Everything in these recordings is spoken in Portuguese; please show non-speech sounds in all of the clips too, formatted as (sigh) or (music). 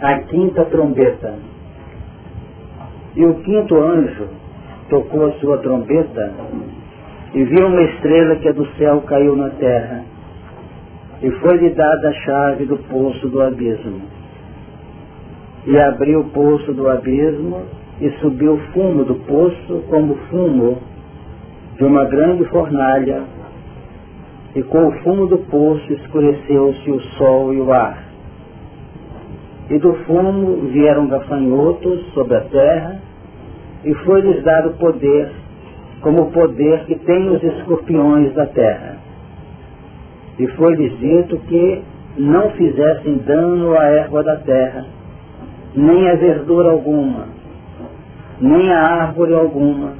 a quinta trombeta. E o quinto anjo tocou a sua trombeta e viu uma estrela que do céu caiu na terra. E foi-lhe dada a chave do poço do abismo. E abriu o poço do abismo e subiu o fumo do poço como fumo de uma grande fornalha. E com o fumo do poço escureceu-se o sol e o ar. E do fumo vieram gafanhotos sobre a terra, e foi-lhes dado poder, como o poder que tem os escorpiões da terra. E foi-lhes dito que não fizessem dano à erva da terra, nem a verdura alguma, nem a árvore alguma,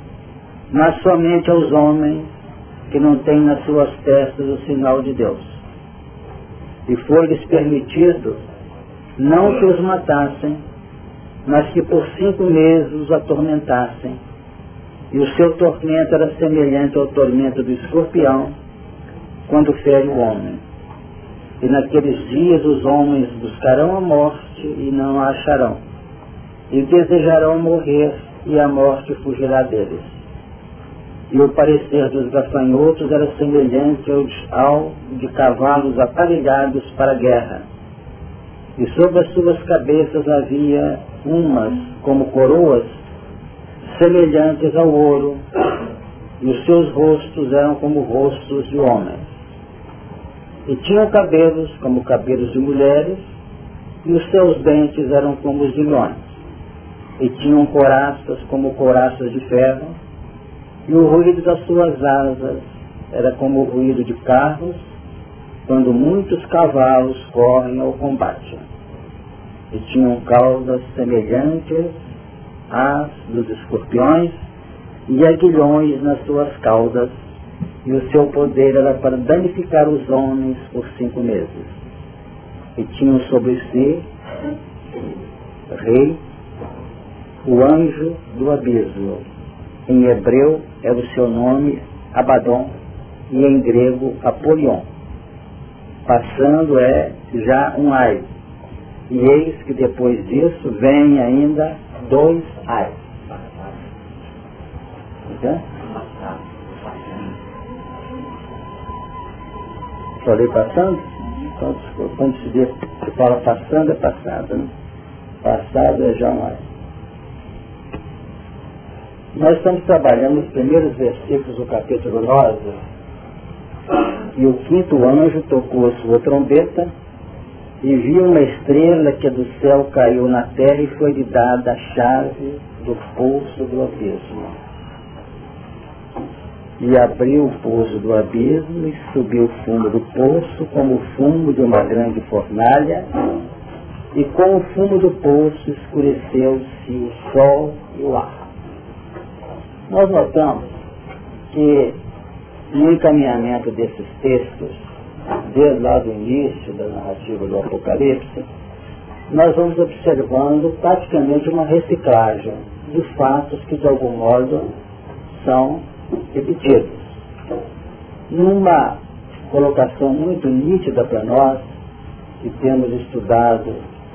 mas somente aos homens que não têm nas suas testas o sinal de Deus. E foi-lhes permitido não que os matassem, mas que por cinco meses os atormentassem. E o seu tormento era semelhante ao tormento do escorpião, quando fere o homem. E naqueles dias os homens buscarão a morte e não a acharão. E desejarão morrer e a morte fugirá deles. E o parecer dos gafanhotos era semelhante ao de cavalos aparelhados para a guerra e sobre as suas cabeças havia umas como coroas semelhantes ao ouro, e os seus rostos eram como rostos de homens. E tinham cabelos como cabelos de mulheres, e os seus dentes eram como os de leões. E tinham coraças como coraças de ferro, e o ruído das suas asas era como o ruído de carros, quando muitos cavalos correm ao combate. E tinham caudas semelhantes às dos escorpiões e aguilhões nas suas caudas, e o seu poder era para danificar os homens por cinco meses. E tinham sobre si rei, o anjo do abismo. Em hebreu é o seu nome Abaddon e em grego Apolion passando é já um ai. E eis que depois disso vem ainda dois ai. Então, Falei passando? Então, quando se, diz, se fala passando, é passado. Né? Passado é já. Nós estamos trabalhando os primeiros versículos do capítulo 9 e o quinto anjo tocou a sua trombeta e viu uma estrela que do céu caiu na terra e foi-lhe dada a chave do poço do abismo. E abriu o poço do abismo e subiu o fundo do poço como o fumo de uma grande fornalha, e com o fumo do poço escureceu-se o sol e o ar. Nós notamos que no encaminhamento desses textos, desde lá do início da narrativa do Apocalipse, nós vamos observando praticamente uma reciclagem de fatos que de algum modo são repetidos. Numa colocação muito nítida para nós, que temos estudado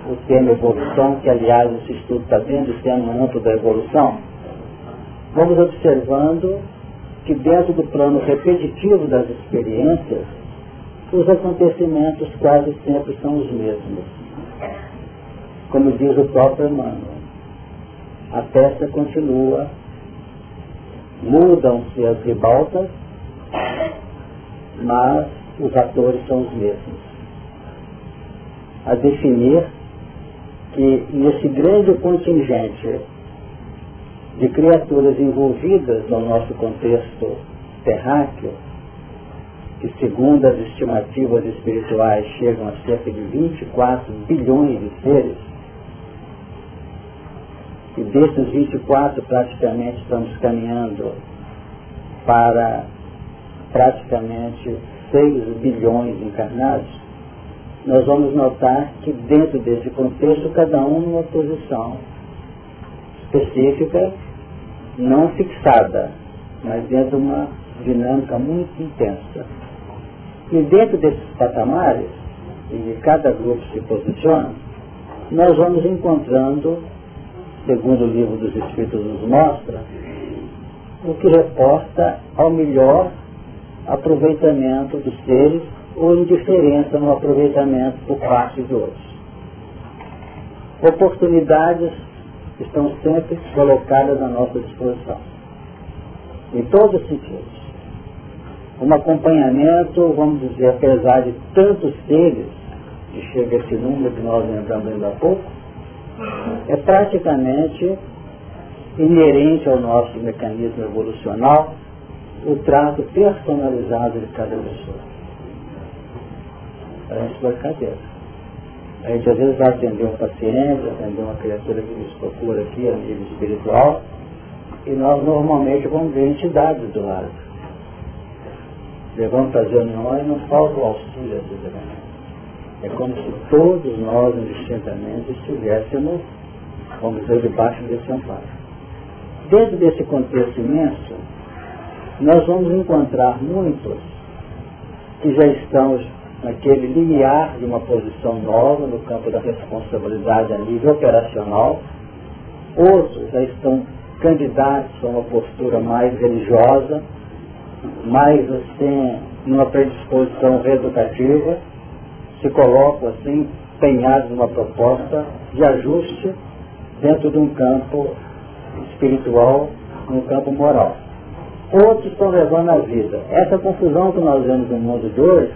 o tema evolução, que aliás esse estudo está dentro do tema amplo da evolução, vamos observando que dentro do plano repetitivo das experiências, os acontecimentos quase sempre são os mesmos. Como diz o próprio Emmanuel, a peça continua, mudam-se as ribaltas, mas os atores são os mesmos. A definir que nesse grande contingente de criaturas envolvidas no nosso contexto terráqueo, que segundo as estimativas espirituais chegam a cerca de 24 bilhões de seres, e desses 24 praticamente estamos caminhando para praticamente 6 bilhões encarnados, nós vamos notar que dentro desse contexto cada um numa posição específica, não fixada, mas dentro de uma dinâmica muito intensa. E dentro desses patamares, e cada grupo se posiciona, nós vamos encontrando, segundo o livro dos Espíritos nos mostra, o que reporta ao melhor aproveitamento dos seres ou indiferença no aproveitamento por parte de outros. Oportunidades estão sempre colocadas à nossa disposição, em todos os sentidos. Um acompanhamento, vamos dizer, apesar de tantos seres, que chega esse número que nós entramos ainda há pouco, é praticamente inerente ao nosso mecanismo evolucional o trato personalizado de cada pessoa. A gente cabeça. A gente às vezes vai atender um paciente, atender uma criatura que nos procura aqui a nível espiritual, e nós normalmente vamos ver entidades do lado. Para as reuniões e não falta o auxílio desses elementos. É como se todos nós, indistintamente, estivéssemos, vamos dizer, debaixo desse amparo. Dentro desse contexto imenso, nós vamos encontrar muitos que já estão naquele limiar de uma posição nova no campo da responsabilidade a nível operacional, outros já estão candidatos a uma postura mais religiosa, mais assim, numa predisposição reeducativa, se colocam assim, empenhados numa proposta de ajuste dentro de um campo espiritual, num campo moral. Outros estão levando a vida. Essa confusão que nós vemos no mundo de hoje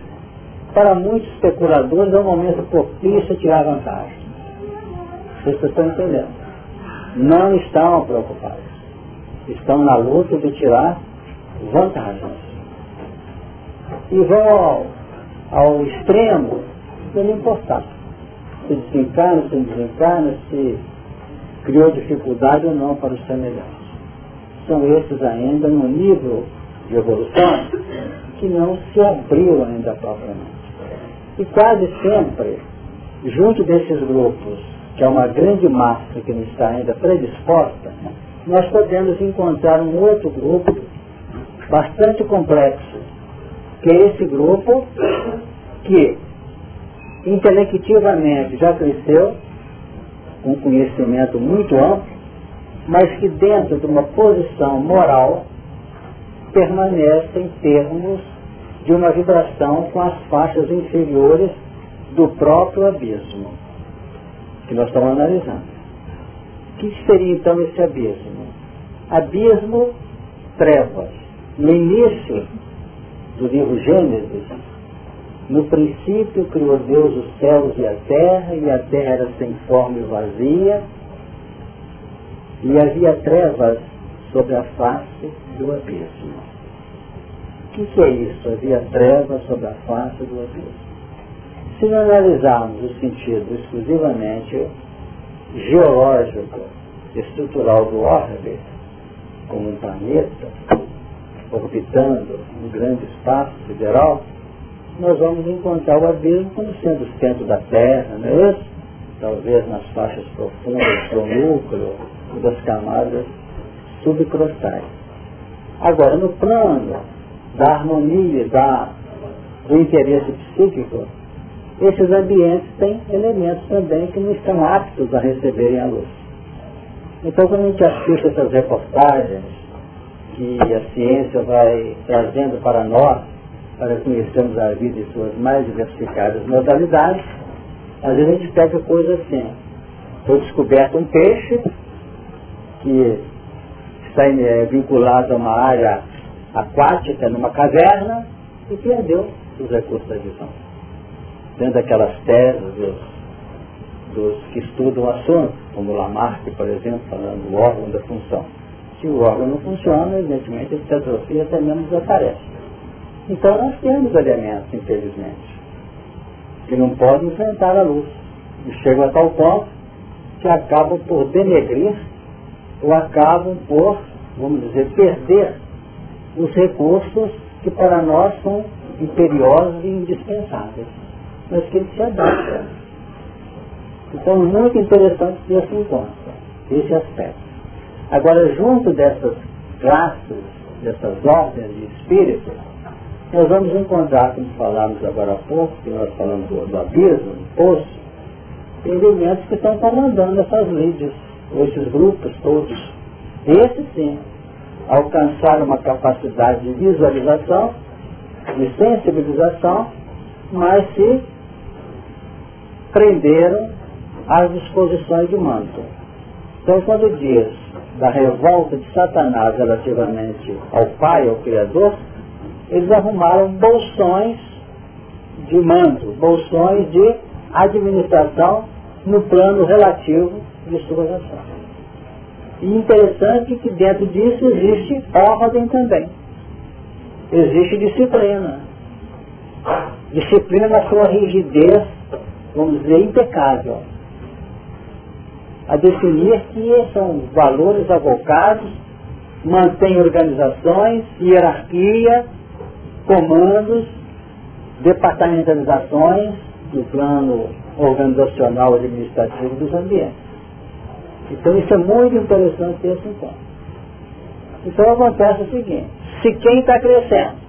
para muitos especuladores é um momento propício a tirar vantagem. Vocês estão entendendo. Não estão preocupados. Estão na luta de tirar vantagens. E vão ao, ao extremo de não importar. Se desencarna, se desencarna, se criou dificuldade ou não para os semelhantes. São esses ainda no nível de evolução que não se abriu ainda propriamente. E quase sempre, junto desses grupos, que é uma grande massa que não está ainda predisposta, nós podemos encontrar um outro grupo bastante complexo, que é esse grupo que intelectivamente já cresceu, com um conhecimento muito amplo, mas que dentro de uma posição moral permanece em termos de uma vibração com as faixas inferiores do próprio abismo, que nós estamos analisando. O que seria então esse abismo? Abismo, trevas. No início do livro Gênesis, no princípio criou Deus os céus e a terra, e a terra era sem forma e vazia, e havia trevas sobre a face do abismo. O que, que é isso? Havia trevas sobre a face do abismo. Se não analisarmos o sentido exclusivamente geológico, estrutural do orbe, como um planeta, orbitando um grande espaço sideral, nós vamos encontrar o abismo como sendo o centro da Terra, não é isso? Talvez nas faixas profundas do núcleo das camadas subcrostais. Agora, no plano da harmonia, da, do interesse psíquico, esses ambientes têm elementos também que não estão aptos a receberem a luz. Então, quando a gente assiste essas reportagens que a ciência vai trazendo para nós, para conhecermos a vida em suas mais diversificadas modalidades, às vezes a gente pega coisa assim. Foi descoberto um peixe que está é, vinculado a uma área aquática numa caverna e perdeu os recursos da visão. Dentro daquelas teses dos, dos que estudam o assunto, como Lamarck, por exemplo, falando do órgão da função. Se o órgão não funciona, evidentemente essa atrofia até mesmo desaparece. Então nós temos elementos, infelizmente, que não podem enfrentar a luz. E chegam a tal ponto que acabam por denegrir ou acabam por, vamos dizer, perder os recursos que para nós são imperiosos e indispensáveis, mas que ele se adapta. Então, muito interessante que se encontra esse aspecto. Agora, junto dessas classes, dessas ordens de espíritos, nós vamos encontrar, como falamos agora há pouco, que nós falamos do, do abismo, do poço, elementos que estão comandando essas líderes, esses grupos todos. Esses sim, alcançaram uma capacidade de visualização, de sensibilização, mas se prenderam às disposições do manto. Então, quando diz da revolta de Satanás relativamente ao Pai, ao Criador, eles arrumaram bolsões de manto, bolsões de administração no plano relativo de suas ações. E interessante que dentro disso existe ordem também. Existe disciplina. Disciplina na sua rigidez, vamos dizer, impecável. A definir que são valores avocados, mantém organizações, hierarquia, comandos, departamentalizações do plano organizacional administrativo dos ambientes. Então isso é muito interessante ter isso em conta. Então acontece o seguinte, se quem está crescendo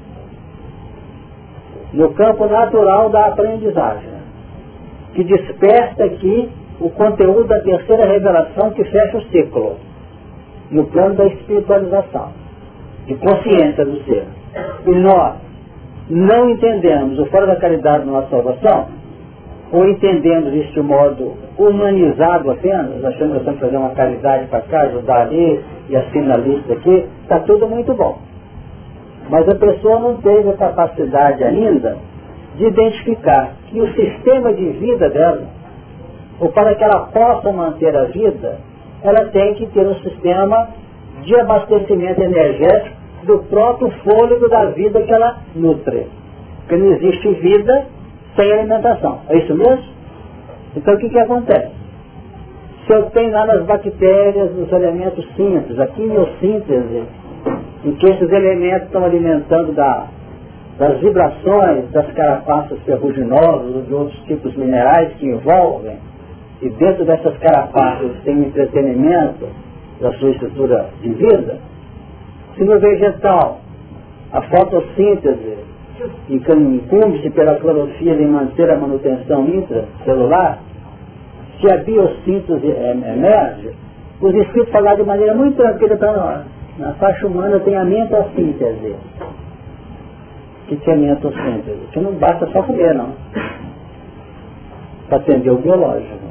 no campo natural da aprendizagem, que desperta aqui o conteúdo da terceira revelação que fecha o ciclo, no plano da espiritualização, de consciência do ser. E nós não entendemos o fora da caridade na nossa salvação, ou entendemos isso de modo humanizado apenas, achando que estamos fazendo uma caridade para cá, ajudar ali e assina a lista aqui, está tudo muito bom. Mas a pessoa não teve a capacidade ainda de identificar que o sistema de vida dela, ou para que ela possa manter a vida, ela tem que ter um sistema de abastecimento energético do próprio fôlego da vida que ela nutre. Porque não existe vida sem alimentação. É isso mesmo? Então o que, que acontece? Se eu tenho lá nas bactérias, nos elementos simples, a quimiossíntese, em que esses elementos estão alimentando da, das vibrações das carapaças ferruginosas ou de outros tipos minerais que envolvem, e dentro dessas carapaças tem entretenimento da sua estrutura de vida, se no vegetal a fotossíntese incumbe-se pela clorofila em manter a manutenção intracelular, se a biossíntese emerge, os espíritos falaram de maneira muito tranquila para nós. Na faixa humana tem a mentossíntese. O que é mentossíntese? Que não basta só comer, não. Para atender o biológico.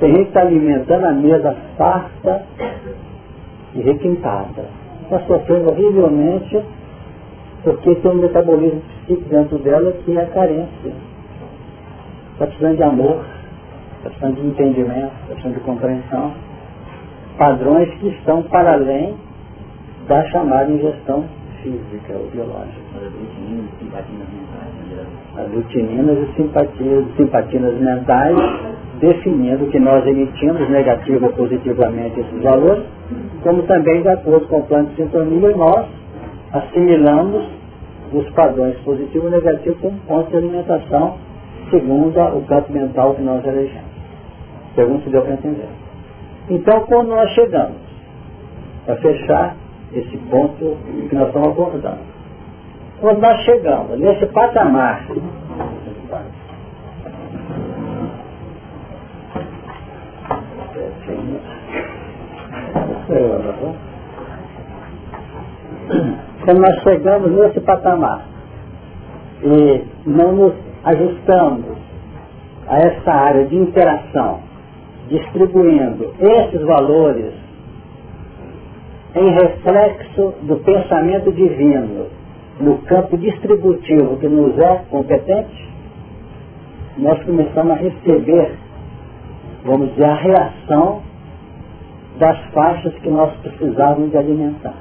Tem gente que está alimentando a mesa farta e requintada. Está sofrendo horrivelmente porque tem um metabolismo psíquico dentro dela que é a carência. Está precisando de amor, está precisando de entendimento, está precisando de compreensão. Padrões que estão para além da chamada ingestão física ou biológica. As glutininas e simpatias, simpatinas mentais, definindo que nós emitimos negativo ou positivamente esses valores, como também de acordo com o plano de sintonia, nós assimilamos os padrões positivo e negativo como ponto de alimentação segundo o campo mental que nós elegemos. Pergunta se deu para entender. Então, quando nós chegamos, para fechar esse ponto que nós estamos abordando, quando nós chegamos nesse patamar, quando nós chegamos nesse patamar e não nos ajustamos a essa área de interação, distribuindo esses valores em reflexo do pensamento divino no campo distributivo que nos é competente, nós começamos a receber, vamos dizer, a reação das faixas que nós precisávamos de alimentar.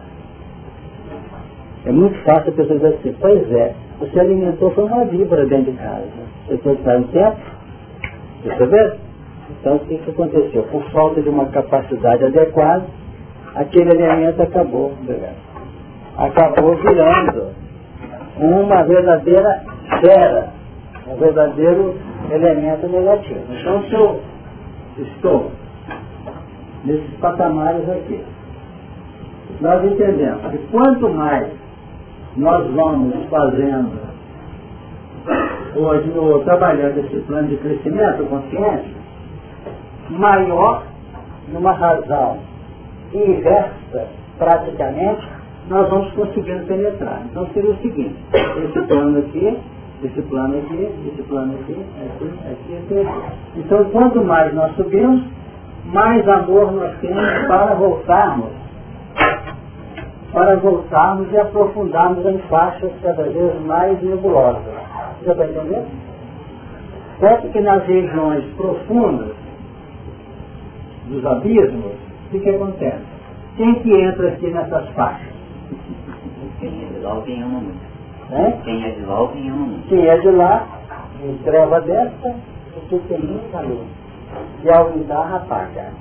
É muito fácil a pessoa dizer assim, pois é, você alimentou foi uma víbora dentro de casa. Você foi estar um tempo, percebeu? Então o que, que aconteceu? Por falta de uma capacidade adequada, aquele alimento acabou, acabou virando uma verdadeira fera, um verdadeiro elemento negativo. Então se eu estou nesses patamares aqui, nós entendemos que quanto mais nós vamos fazendo hoje trabalhando esse plano de crescimento consciente, maior, numa razão inversa, praticamente, nós vamos conseguindo penetrar. Então seria o seguinte, esse plano aqui, esse plano aqui, esse plano aqui, aqui, aqui, aqui. Então quanto mais nós subimos, mais amor nós temos para voltarmos, para voltarmos e aprofundarmos em faixas cada vez mais nebulosas. Você está entendendo? Certo que nas regiões profundas dos abismos, o que, que acontece? Quem que entra aqui nessas faixas? Quem é de lá, quem ama muito. É? Quem é de lá, quem ama muito. Quem é de lá, em treva dessa, porque tem muita luz. E ao entrar, apaga.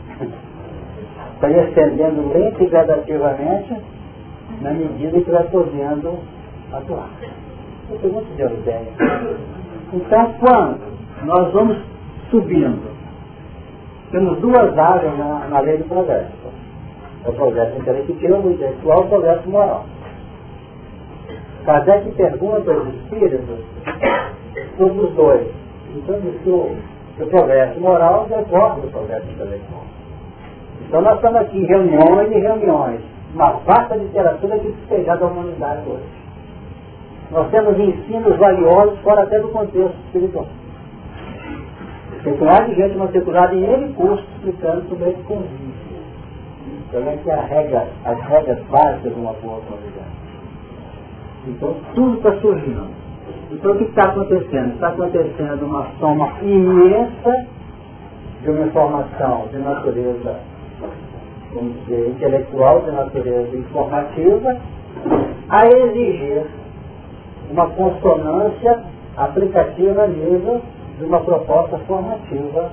Vai (laughs) estendendo lenta e gradativamente, na medida que vai podendo atuar. Eu muito de ideia. Então, quando nós vamos subindo, temos duas áreas na, na lei do progresso. O progresso intelectual, o intelectual e o progresso moral. Kardec pergunta aos espíritos sobre os dois. Então, que o, progresso moral decorre do progresso intelectual. Então, nós estamos aqui em reuniões e reuniões, uma vasta literatura que despejar da humanidade hoje. Nós temos ensinos valiosos fora até do contexto espiritual. Tem um de gente matriculada em ele curso explicando sobre esse convívio. Como é que a regra, as regras básicas de uma boa convivência. Então tudo está surgindo. Então o que está acontecendo? Está acontecendo uma soma imensa de uma informação de natureza, vamos dizer, intelectual, de natureza informativa, a exigir uma consonância aplicativa nível de uma proposta formativa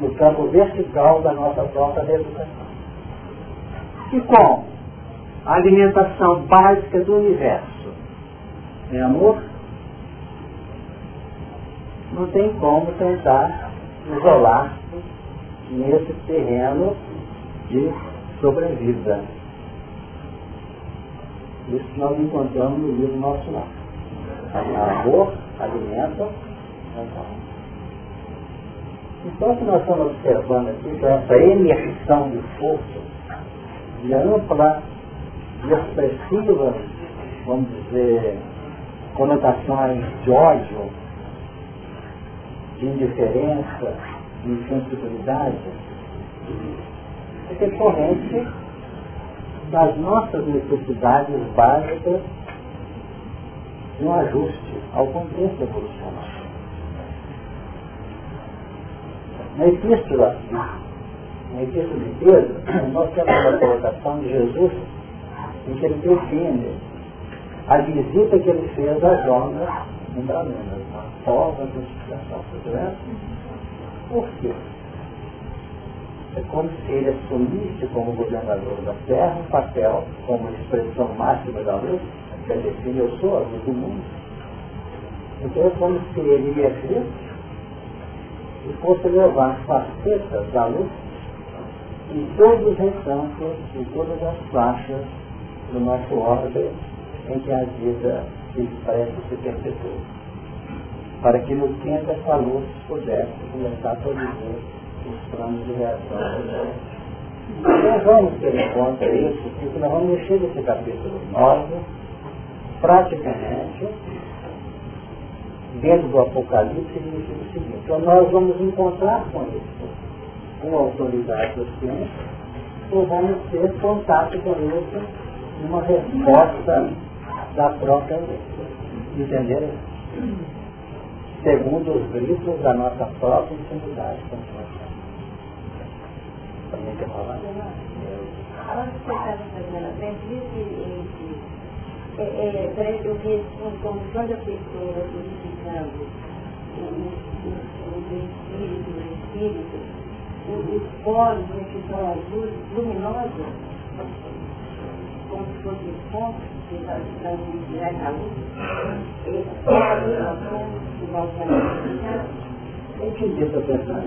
no campo vertical da nossa própria educação. E com a alimentação básica do universo é amor, não tem como tentar isolar nesse terreno de sobrevida. Isso nós encontramos no livro Nosso Lar. Amor alimenta então, o que nós estamos observando aqui, é essa emersão de força, de ampla e expressiva, vamos dizer, conotações de ódio, de indiferença, de insensibilidade, é decorrente das nossas necessidades básicas de um ajuste ao contexto evolucionário. Na epístola, na epístola de Pedro, nós temos uma colocação de Jesus em que ele define a visita que ele fez às homens umbralinas, a prova justificação. Por quê? É como se ele assumisse como governador da terra um papel como expressão máxima da luz, que ele define eu sou a luz do mundo. Então é como se ele ia Cristo e fosse levar facetas da luz em todos os recantos, em todas as faixas do nosso ordem em que a vida se expressa e se perpetua. Para que no tempo essa luz pudesse começar a produzir os planos de reação. Nós vamos ter em conta isso, porque nós vamos mexer nesse capítulo 9, praticamente, dentro do Apocalipse, significa o seguinte, então nós vamos encontrar com isso, com a autoridade do ciência, ou vamos ter contato com isso numa resposta da própria lei. Entenderam? Segundo os gritos da nossa própria intimidade. Também quer falar? Agora que você estava fazendo a eu vejo como toda pessoa purificando o espírito, o espírito, os poros que são azuis, luminosos, como se fossem pontos que estão a luz Eu entendi essa questão.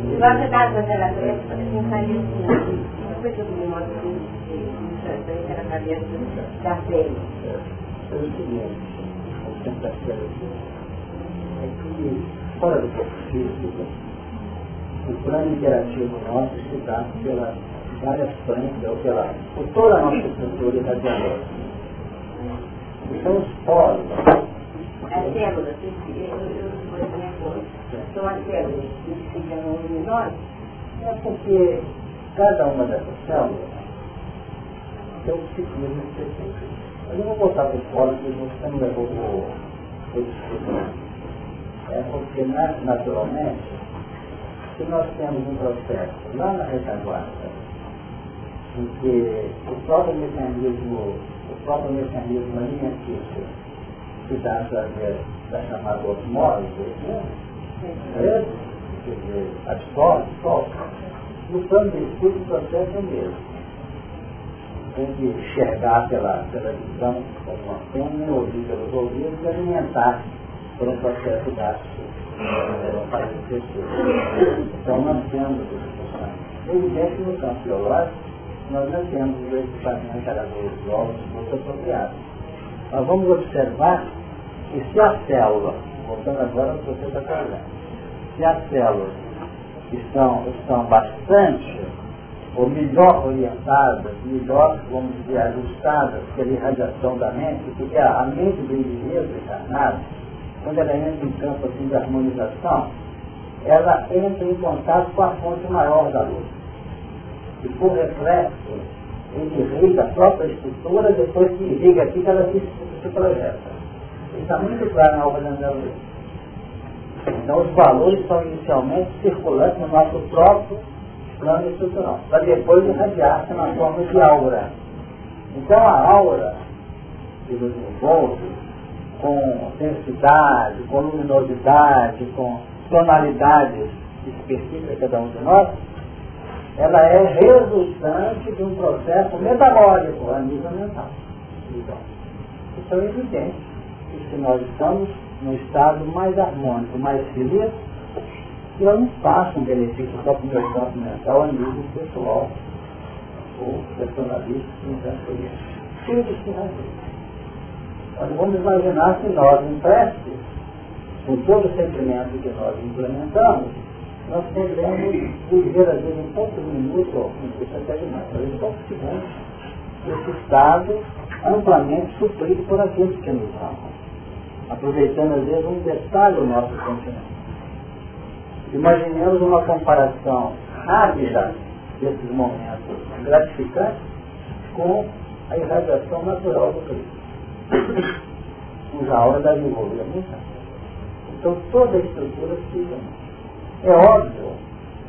Você está fazendo a frente, não faz isso não. Não foi todo mundo era a cabeça da fé. É o seguinte, terça-feira é que, fora do corpo físico, o plano interativo nosso se dá pelas várias frentes, ou pela, por toda a nossa estrutura irradiadora. Então, os polos. As células, eu, eu, são as células que no nós, é porque cada uma dessas células tem um ciclismo específico. Eu não vou botar por fora, porque você não levou o discurso. É porque, naturalmente, se nós temos um processo lá na retaguarda, em que o próprio mecanismo, o próprio mecanismo alimentício se dá através da chamada osmose, né? É, quer dizer, absorve, solta. No plano de estudo, o processo é o mesmo. Tem que enxergar pela, pela visão como uma pena, ouvir pelos ouvidos e alimentar por um processo gástrico para Então nós temos é evidente que no campo biológico nós não temos o equipamento cada vez novos muito apropriados. Nós vamos observar que se a célula, voltando agora ao processo da carga, se as células estão, estão bastante ou melhor orientadas, melhor, vamos dizer, ajustadas pela irradiação da mente, porque a, a mente do indivíduo encarnado, quando ela entra em campo assim, de harmonização, ela entra em contato com a fonte maior da luz. E por reflexo, ele irriga a própria estrutura, depois que irriga aqui, ela se, se projeta. Está muito claro na obra da luz. Então os valores são inicialmente circulantes no nosso próprio plano estrutural, para depois irradiar-se na forma de aura. Então a aura que nos envolve com densidade, com luminosidade, com tonalidades específicas de cada um de nós, ela é resultante de um processo metabólico a nível mental. Então, isso é evidente. E se nós estamos no estado mais harmônico, mais feliz, eu não faço um benefício só para o meu campo mental a nível pessoal ou personalista, então foi isso. Cheio de nós vamos imaginar que nós, em com todo o sentimento que nós implementamos, nós podemos viver, às vezes, em poucos minutos, ou não sei se até demais, mas em poucos segundos, esse estado amplamente suprido por aqueles que nos amam. Aproveitando, às vezes, um detalhe do nosso sentimento. Imaginemos uma comparação rápida desses momentos gratificantes com a irradiação natural do Cristo. Cuja hora da envolvida Então toda a estrutura fica. É óbvio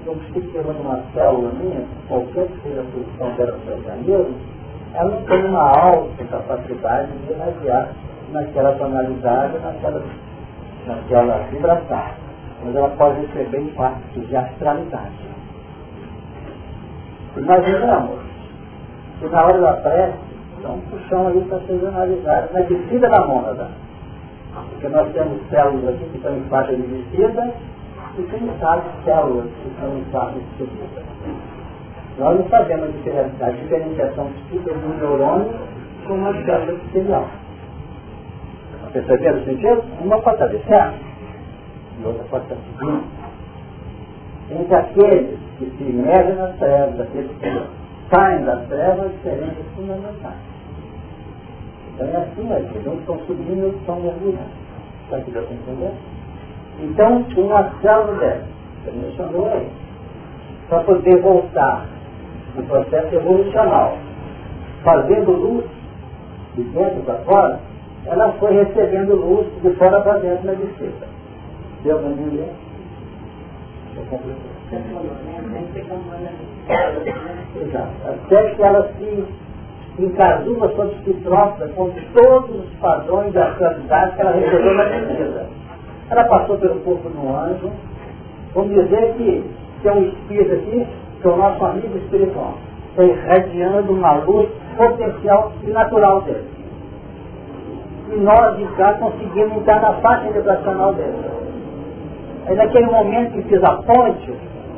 eu fico pegando uma célula minha, qualquer que seja a posição dela no organismo, ela não tem uma alta capacidade de irradiar naquela tonalidade, naquela, naquela vibração mas ela pode receber impactos de astralidade. Imaginamos que na hora da prece, então puxão aí para ser analisado na descida da mônada. Porque nós temos células aqui que estão em faixa de descida e tem células que estão em faixa de subida. Nós não sabemos a diferenciação de um neurônio com uma célula epitelial. Perceberam o sentido? Uma pode estar descendo e outra pode estar subindo. Entre aqueles que se imergem nas trevas, aqueles que saem das trevas, diferenças fundamentais. Então é assim aqui, uns estão subindo e estão mergulhando. Está aqui para entender? Então, uma célula dessa, você mencionou aí, para poder voltar no processo evolucional, fazendo luz de dentro para fora, ela foi recebendo luz de fora para dentro na descida. Deu para entender? Exato. Até que ela se encasuma sobre si própria com todos os padrões da qualidade que ela recebeu na natureza. Ela passou pelo corpo de um anjo. Vamos dizer que tem um espírito aqui, que é o nosso amigo espiritual. Está irradiando uma luz potencial e natural dele. E nós, de cá, conseguimos entrar na faixa vibracional dele. Aí naquele momento que fiz a ponte,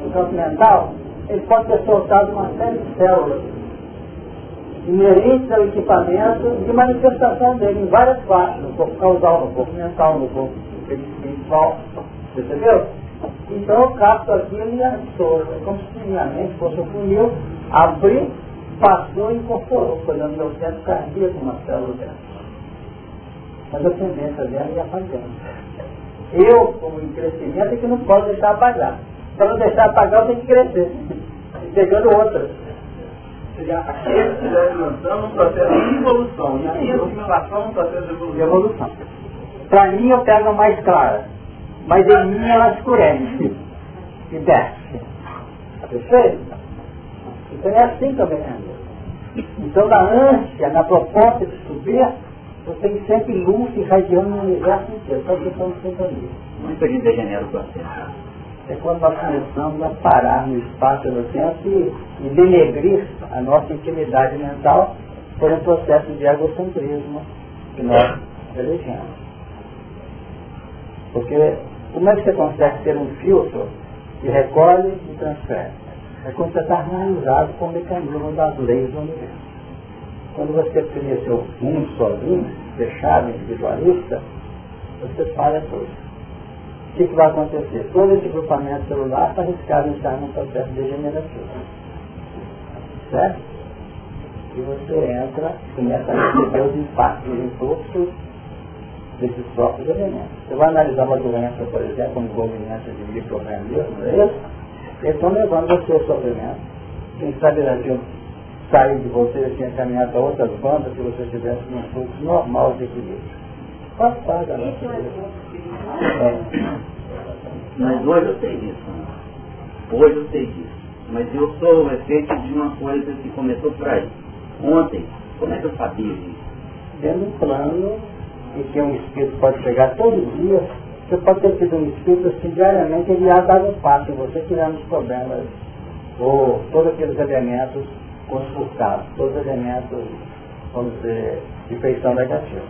o campo mental, ele pode ter soltado uma série de células inerentes ao equipamento de manifestação dele em várias partes, no corpo causal, no corpo mental, no corpo espiritual. Percebeu? Então eu capto aquilo e absorvo. É como se minha mente fosse um funil, abri, passou e incorporou, foi no meu centro cardíaco uma célula dela. Mas a tendência dela ia apagando. Eu, como em crescimento, é que não posso deixar apagar. Para não deixar apagar, eu tenho que crescer. Pegando outra. A ciência da evolução é um processo de evolução. E a assimilação é um processo de evolução. evolução. Para mim, eu pego a mais clara. Mas em mim, ela escurece. E desce. Perfeito? Então é assim também. Então, na ânsia, na proposta de subir, você tem sempre luz irradiando no universo inteiro. Só que estamos sintonia. Muito ele degenera o processo. É quando nós começamos a parar no espaço do tempo e, e denegrir a nossa intimidade mental por um processo de egocentrismo que nós elegemos. Porque como é que você consegue ter um filtro que recolhe e transfere? É quando você está harmonizado com o mecanismo das leis do universo. Quando você cria seu mundo sozinho, fechado, individualista, você falha tudo. O que, que vai acontecer? Todo esse grupamento celular está arriscado em entrar num processo degenerativo. Certo? E você entra, começa a receber os impactos, os impulsos desses próprios elementos. Você vai analisar uma doença, por exemplo, como dominância de microorganismos, não é isso? Eles estão levando você ao sofrimento. Quem sair de você e tinha caminhado para outras bandas se você tivesse um fluxo normal de equilíbrio. Faz parte da nossa vida. Mas hoje eu sei disso. Hoje eu sei disso. Mas eu sou o efeito de uma coisa que começou por aí. Ontem, como é que eu sabia disso? Dentro do plano em que um espírito pode chegar todo dia, você pode ter sido um espírito assim diariamente, ele ia dar um passo em você, tirando os problemas, ou todos aqueles elementos consultados, todos os elementos, vamos dizer, de feição negativa.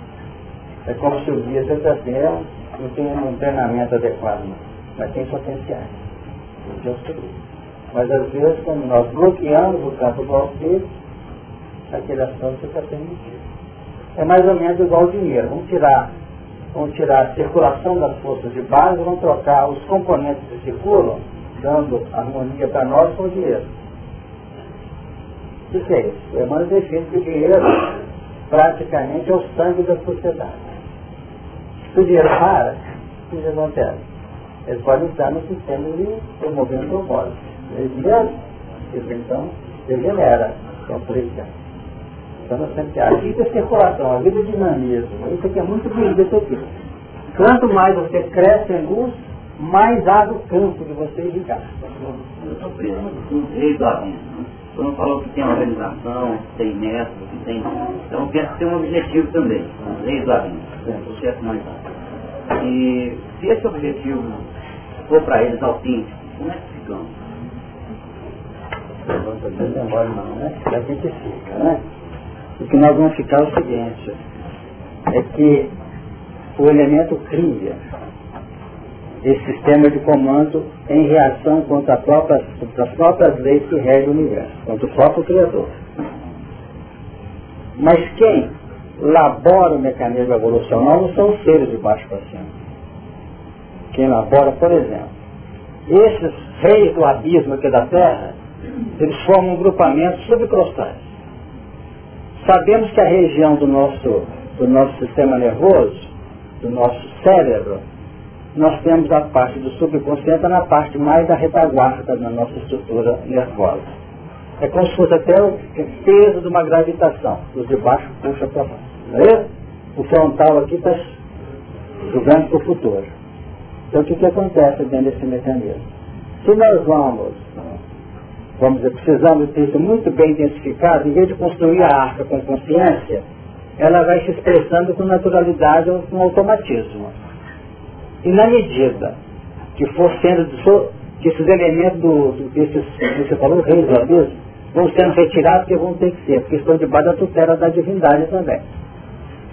É como se o guia assim, não tem um treinamento adequado, mas tem potenciais. Mas às vezes, quando nós bloqueamos o campo do auxílio, aquele ação fica permitido. É mais ou menos igual ao dinheiro. Vamos tirar, vamos tirar a circulação das forças de base, vamos trocar os componentes que circulam, dando harmonia para nós com o dinheiro. O que é isso? O Emmanuel que o dinheiro praticamente é o sangue da sociedade. Se o dinheiro para, o que acontece? Eles podem estar no sistema de promovendo propósito. Eles dinheiro, então, degenera, complica. Então nós temos que a vida é circulação, a vida é dinamismo. Isso aqui é muito bonito isso. Quanto mais você cresce em luz, mais abre o campo de você irrigar. Eu estou preso no da vida. Você não falou que tem organização, que tem método, que tem. Então penso que tem um objetivo também, as leis da vida, processo humanitário. E se esse objetivo for para eles autêntico, como é que ficamos? Não, né? A gente fica, né? O que nós vamos ficar é o seguinte, é que o elemento cria esse sistema de comando em reação contra, própria, contra as próprias leis que regem o universo, contra o próprio Criador. Mas quem labora o mecanismo evolucional não são os seres de baixo para cima. Quem labora, por exemplo, esses reis do abismo aqui da Terra, eles formam um grupamento subcrostais. Sabemos que a região do nosso, do nosso sistema nervoso, do nosso cérebro, nós temos a parte do subconsciente na parte mais da retaguarda da nossa estrutura nervosa. É como se fosse até o peso de uma gravitação. Os de baixo puxa para baixo. É? O frontal aqui está jogando para o futuro. Então o que, que acontece dentro desse mecanismo? Se nós vamos, vamos dizer, precisamos ter isso muito bem identificado, em vez de construir a arca com consciência, ela vai se expressando com naturalidade ou com automatismo. E na medida que for sendo, que esses elementos do, do desses, que você falou, reis do abismo, vão sendo retirados porque vão ter que ser, porque estão debaixo da tutela da divindade também.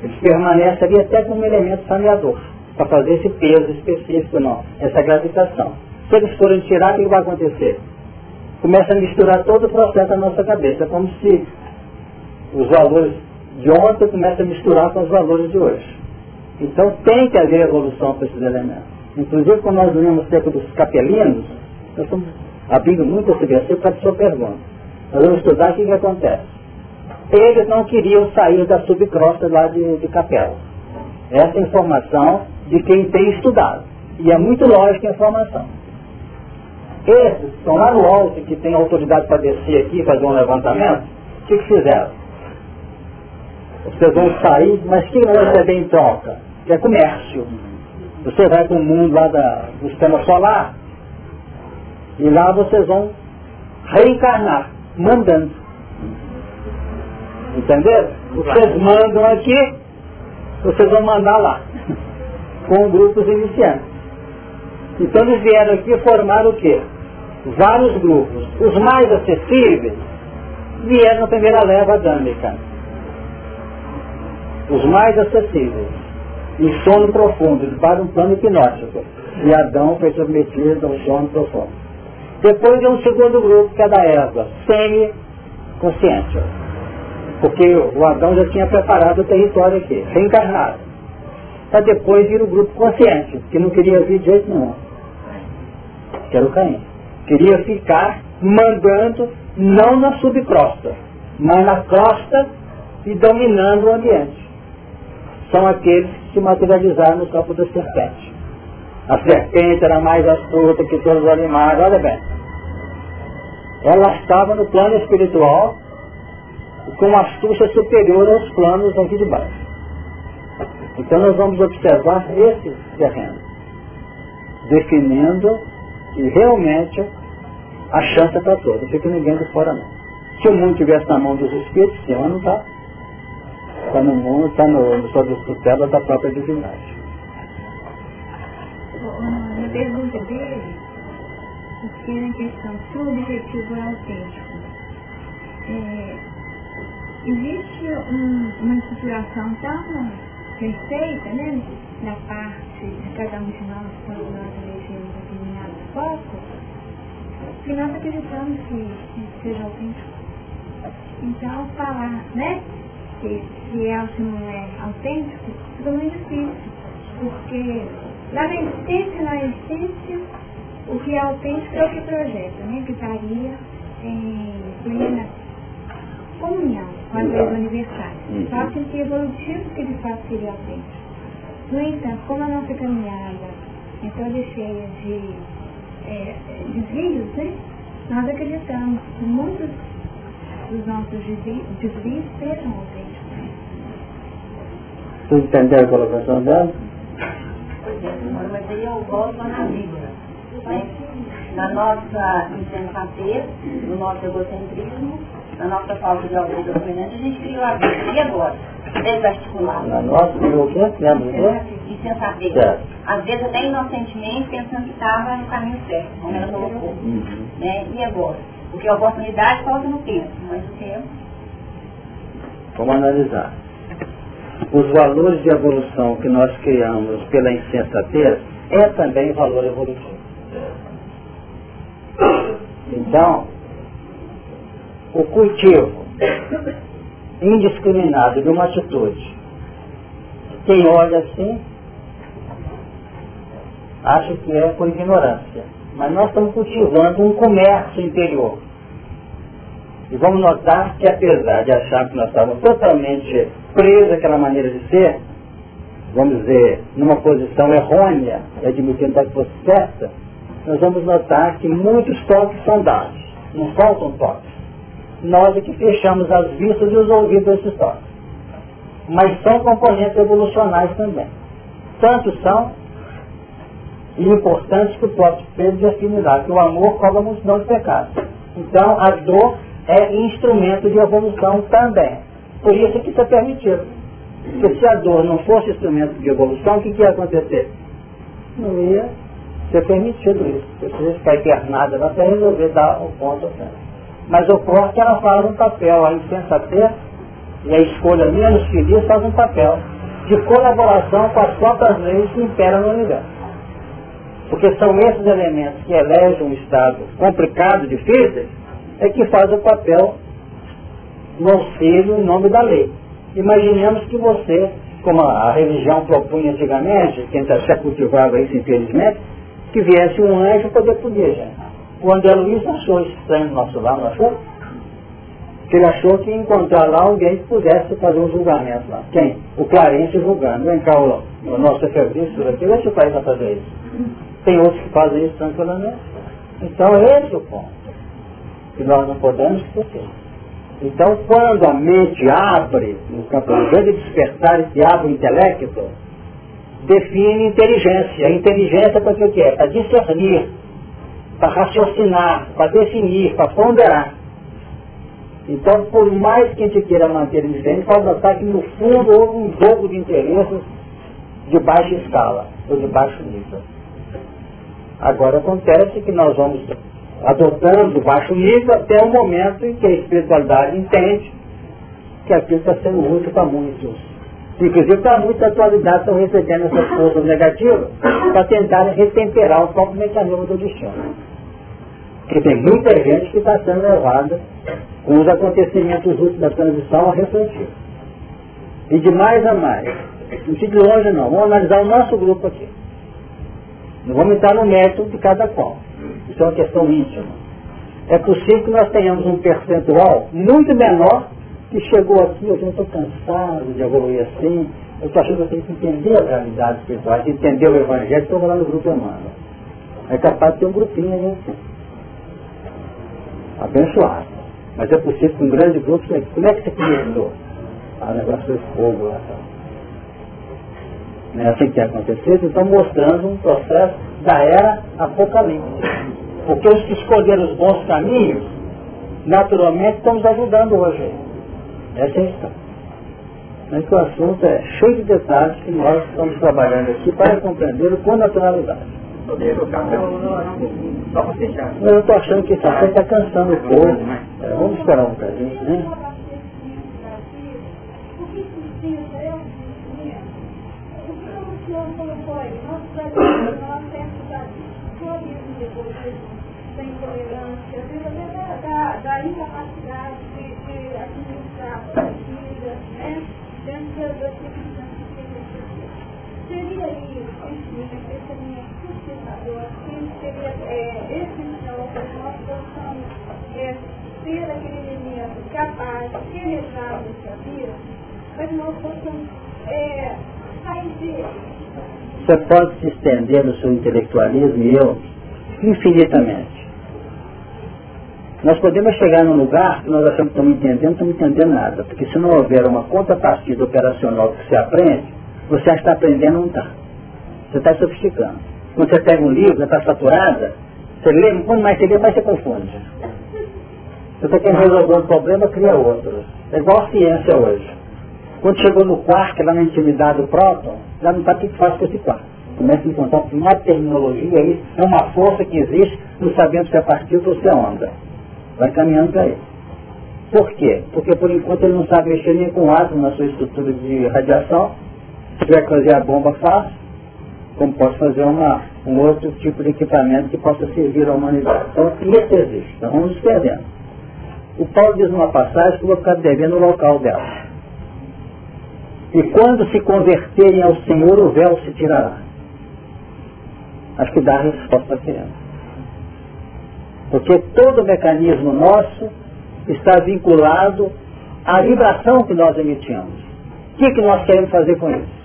Eles permanecem ali até como elemento saneador, para fazer esse peso específico, não, essa gravitação. Se eles forem tirados, o que vai acontecer? Começa a misturar todo o processo da nossa cabeça, como se os valores de ontem começam a misturar com os valores de hoje. Então tem que haver evolução para esses elementos. Inclusive, quando nós vimos cerca dos capelinos, nós estamos abrindo muito esse versículo para a sua pergunta. Nós vamos estudar o que, que acontece. Eles não queriam sair da subcrosta lá de, de capela. Essa é informação de quem tem estudado. E é muito lógica a informação. Esses estão lá no alto, que tem autoridade para descer aqui fazer um levantamento, o que, que fizeram? Vocês vão sair, mas quem vai receber em troca? Que é comércio. Você vai para o mundo lá da, do sistema solar, e lá vocês vão reencarnar, mandando. Entendeu? Vocês mandam aqui, vocês vão mandar lá, (laughs) com grupos iniciantes. Então eles vieram aqui formar o quê? Vários grupos. Os mais acessíveis vieram na primeira leva adâmica. Os mais acessíveis. Em sono profundo, para um plano hipnótico. E Adão foi submetido ao sono profundo. Depois vem um segundo grupo, que é da Eva, semi-consciência. Porque o Adão já tinha preparado o território aqui, reencarnado. Para depois vir o grupo consciente, que não queria vir de jeito nenhum que era o Caim. Queria ficar mandando, não na subcrosta, mas na crosta e dominando o ambiente. São aqueles que se materializaram no campo da serpente. A serpente era mais astuta que todos os animais, olha bem. Ela estava no plano espiritual com astúcia superior aos planos aqui de baixo. Então nós vamos observar esse terreno, definindo e realmente a chance é para todos, fica ninguém de fora não. Se o mundo estivesse na mão dos espíritos, sim, mas não está. Está no mundo, está no, no sob tutela da própria divindade. Na pergunta dele, porque na questão subjetiva e autêntico, é, existe um, uma estruturação tão perfeita, né, da parte de cada um de nós quando nós elegemos determinado foco, que nós acreditamos que, que seja autêntico. Então, falar, né, que, que é ou se não é autêntico, fica muito difícil, porque na essência, na essência, o que é autêntico é o que projeta, né, que estaria em plena comunhão com as leis universais. Só que esse evolutivo que de fato seria autêntico. No entanto, como a nossa caminhada é toda cheia de é, desvios, né? nós acreditamos que muitos dos nossos desvios sejam autênticos. Você entendeu a colocação dela? Pois é, mas aí eu volto na Bíblia. Né? Na nossa insensatez, no nosso egocentrismo, na nossa falta de aldeia dominante, a gente criou a Bíblia. E agora? Desarticulado. Na nossa, criou o quê? Quê? Insensatez. Certo. Às vezes até inocentemente pensando que estava no caminho certo, como ela colocou. Uhum. Né? E agora? Porque a oportunidade falta no tempo, mas o tempo... Vamos analisar. Os valores de evolução que nós criamos pela insensatez é também valor evolutivo. Então, o cultivo indiscriminado de uma atitude. Quem olha assim, acha que é por ignorância. Mas nós estamos cultivando um comércio interior. E vamos notar que apesar de achar que nós estávamos totalmente presos àquela maneira de ser, vamos dizer, numa posição errônea, admitindo que fosse certa, nós vamos notar que muitos toques são dados. Não faltam toques nós é que fechamos as vistas e os ouvidos desses toques. Mas são componentes evolucionais também. Tanto são e importantes que o próprio Pedro de afinidade, que o amor cobra a multidão de pecados. Então a dor é instrumento de evolução também. Por isso que é permitido. Porque se a dor não fosse instrumento de evolução, o que, que ia acontecer? Não ia ser permitido isso. Precisa ficar internada lá para resolver dar o ponto certo. Mas ocorre que ela faz um papel, a insensatez e a escolha menos feliz faz um papel de colaboração com as próprias leis que imperam no universo. Porque são esses elementos que elegem um estado complicado, difícil, é que faz o papel no auxílio em nome da lei. Imaginemos que você, como a religião propunha antigamente, quem se cultivava isso infelizmente, que viesse um anjo poder punir gente. O André Luiz achou estranho no nosso lado, não achou? que ele achou que encontrar lá alguém que pudesse fazer um julgamento lá. Quem? O Clarence julgando. Vem cá, o, o nosso serviço aqui, se o país vai fazer isso. Tem outros que fazem isso tranquilamente. Então, esse é o ponto. Que nós não podemos esquecer. Então, quando a mente abre, no campo do grande despertar e abre o intelecto, define inteligência. A inteligência para o que é? Para discernir, para raciocinar, para definir, para ponderar. Então, por mais que a gente queira manter indiferente, pode notar que no fundo houve um jogo de interesses de baixa escala, ou de baixo nível. Agora acontece que nós vamos adotando baixo nível até o momento em que a espiritualidade entende que aquilo está sendo útil para muitos. Inclusive para muitas atualidades estão recebendo essas forças negativas para tentarem retemperar o próprio mecanismo do destino. Porque tem muita gente que está sendo levada com os acontecimentos últimos da transição a refletir. E de mais a mais. Não fique longe não. Vamos analisar o nosso grupo aqui. Não vamos entrar no mérito de cada qual. Isso é uma questão íntima. É possível que nós tenhamos um percentual muito menor que chegou aqui, eu estou cansado de evoluir assim, eu estou achando que eu tenho que entender a realidade espiritual, entender o Evangelho, estou lá no grupo humano. É capaz de ter um grupinho ali assim abençoado. Mas é possível que um grande grupo, como é que você começou? Ah, o negócio foi fogo lá. Tá? Não é assim que tem acontecido, então mostrando um processo da era apocalíptica. Porque os que escolheram os bons caminhos, naturalmente estamos ajudando hoje. Essa é a questão. Mas o assunto é cheio de detalhes que nós estamos trabalhando aqui para compreender com naturalidade só para fechar. Eu estou achando que isso aqui está cansando o povo. É, vamos esperar um bocadinho, né? da intolerância, até da, da incapacidade de, de administrar a né? dentro das circunstâncias que ele Seria aí, enfim, essa minha sustentador, que seria é, essencial para que nós possamos é, ser aquele elemento capaz penetrar nessa vida, para que nós possamos é, sair dele. Você pode se estender no seu intelectualismo e eu infinitamente. Nós podemos chegar num lugar que nós achamos que estamos entendendo, não estamos entendendo nada. Porque se não houver uma contrapartida operacional que você aprende, você já está aprendendo não está. Você está sofisticando. Quando você pega um livro, já está saturada, você lê, quanto mais você lê, mais você confunde. Você está querendo resolver um problema, cria outro. É igual a ciência hoje. Quando chegou no quarto, lá na intimidade do próton, já não está o que faz com esse quarto. Começa a encontrar uma terminologia aí, é uma força que existe, não sabemos se é partido ou se é onda. Vai caminhando para isso. Por quê? Porque por enquanto ele não sabe mexer nem com átomo na sua estrutura de radiação. Se tiver que fazer a bomba fácil, como posso fazer uma, um outro tipo de equipamento que possa servir à humanidade. Então, isso existe. Então, vamos perdendo. O Paulo diz numa passagem que eu vou ficar devendo o local dela. E quando se converterem ao Senhor, o véu se tirará. Acho que dá a resposta à criança. Porque todo o mecanismo nosso está vinculado à vibração que nós emitimos. O que, que nós queremos fazer com isso?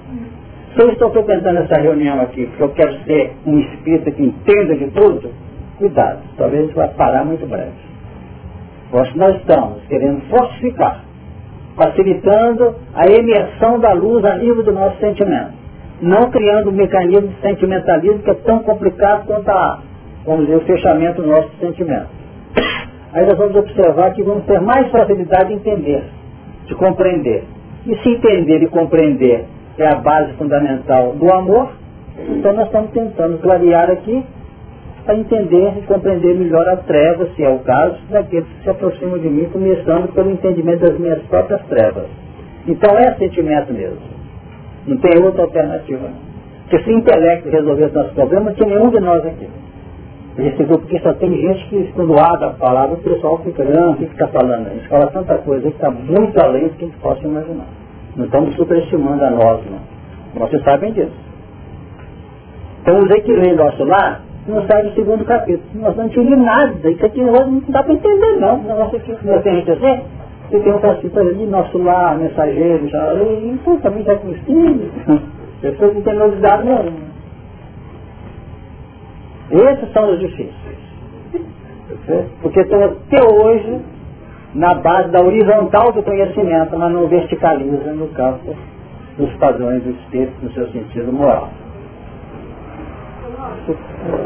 Se eu estou frequentando essa reunião aqui porque eu quero ser um espírito que entenda de tudo, cuidado, talvez gente vai parar muito breve. Porque nós estamos querendo fortificar, facilitando a emersão da luz a nível do nosso sentimento. Não criando um mecanismo de sentimentalismo que é tão complicado quanto a, vamos dizer, o fechamento do nosso sentimento. Aí nós vamos observar que vamos ter mais facilidade de entender, de compreender. E se entender e compreender é a base fundamental do amor, então nós estamos tentando clarear aqui para entender e compreender melhor a treva, se é o caso, daqueles que se aproximam de mim, começando pelo entendimento das minhas próprias trevas. Então é sentimento mesmo. Não tem outra alternativa. Porque se intelecto resolver os nossos problemas, tinha nenhum de nós aqui. Grupo porque só tem gente que quando a palavra o pessoal fica, não, o que está falando? A gente fala tanta coisa que está muito além do que a gente possa imaginar. Não estamos superestimando a nós, não. Vocês sabem disso. Então o Zé que lê nosso lá, não sai do segundo capítulo. Nós não entendemos nada. Isso aqui não dá para entender não. Nossa, aqui, não tem gente assim, você tem um capítulo ali, nosso lar, mensageiro, já, e, pô, também está conhecido. (laughs) Pessoas não têm novidade nenhuma. Esses são os difíceis. Porque estão até hoje na base da horizontal do conhecimento, mas não verticaliza no campo dos padrões do espírito no seu sentido moral.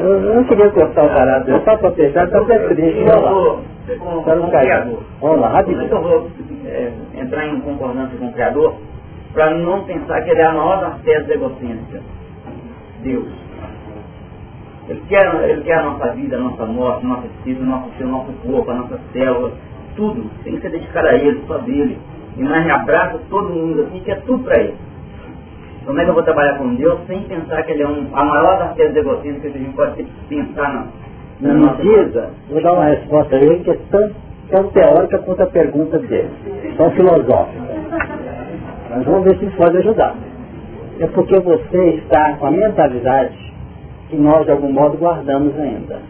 Eu não queria cortar o barato, só para fechar, está até triste. Vamos lá. Vamos lá, rapidinho. Eu vou é, entrar em concordância com o Criador para não pensar que ele é a maior das teses egocêntricas. Deus. Ele quer, ele quer a nossa vida, a nossa morte, nosso espírito, nosso ser, nosso corpo, a nossa célula, tudo. Tem que ser dedicado a ele, só dele. E nós abraça todo mundo assim, que é tudo para ele. Como é que eu vou trabalhar com Deus sem pensar que ele é um, a maior das teses egocêntricas que a gente pode pensar na, na nossa vida? Vou dar uma resposta a ele que é tão, tão teórica quanto a pergunta dele. Tão filosófica. Mas vamos ver se pode ajudar. É porque você está com a mentalidade que nós de algum modo guardamos ainda.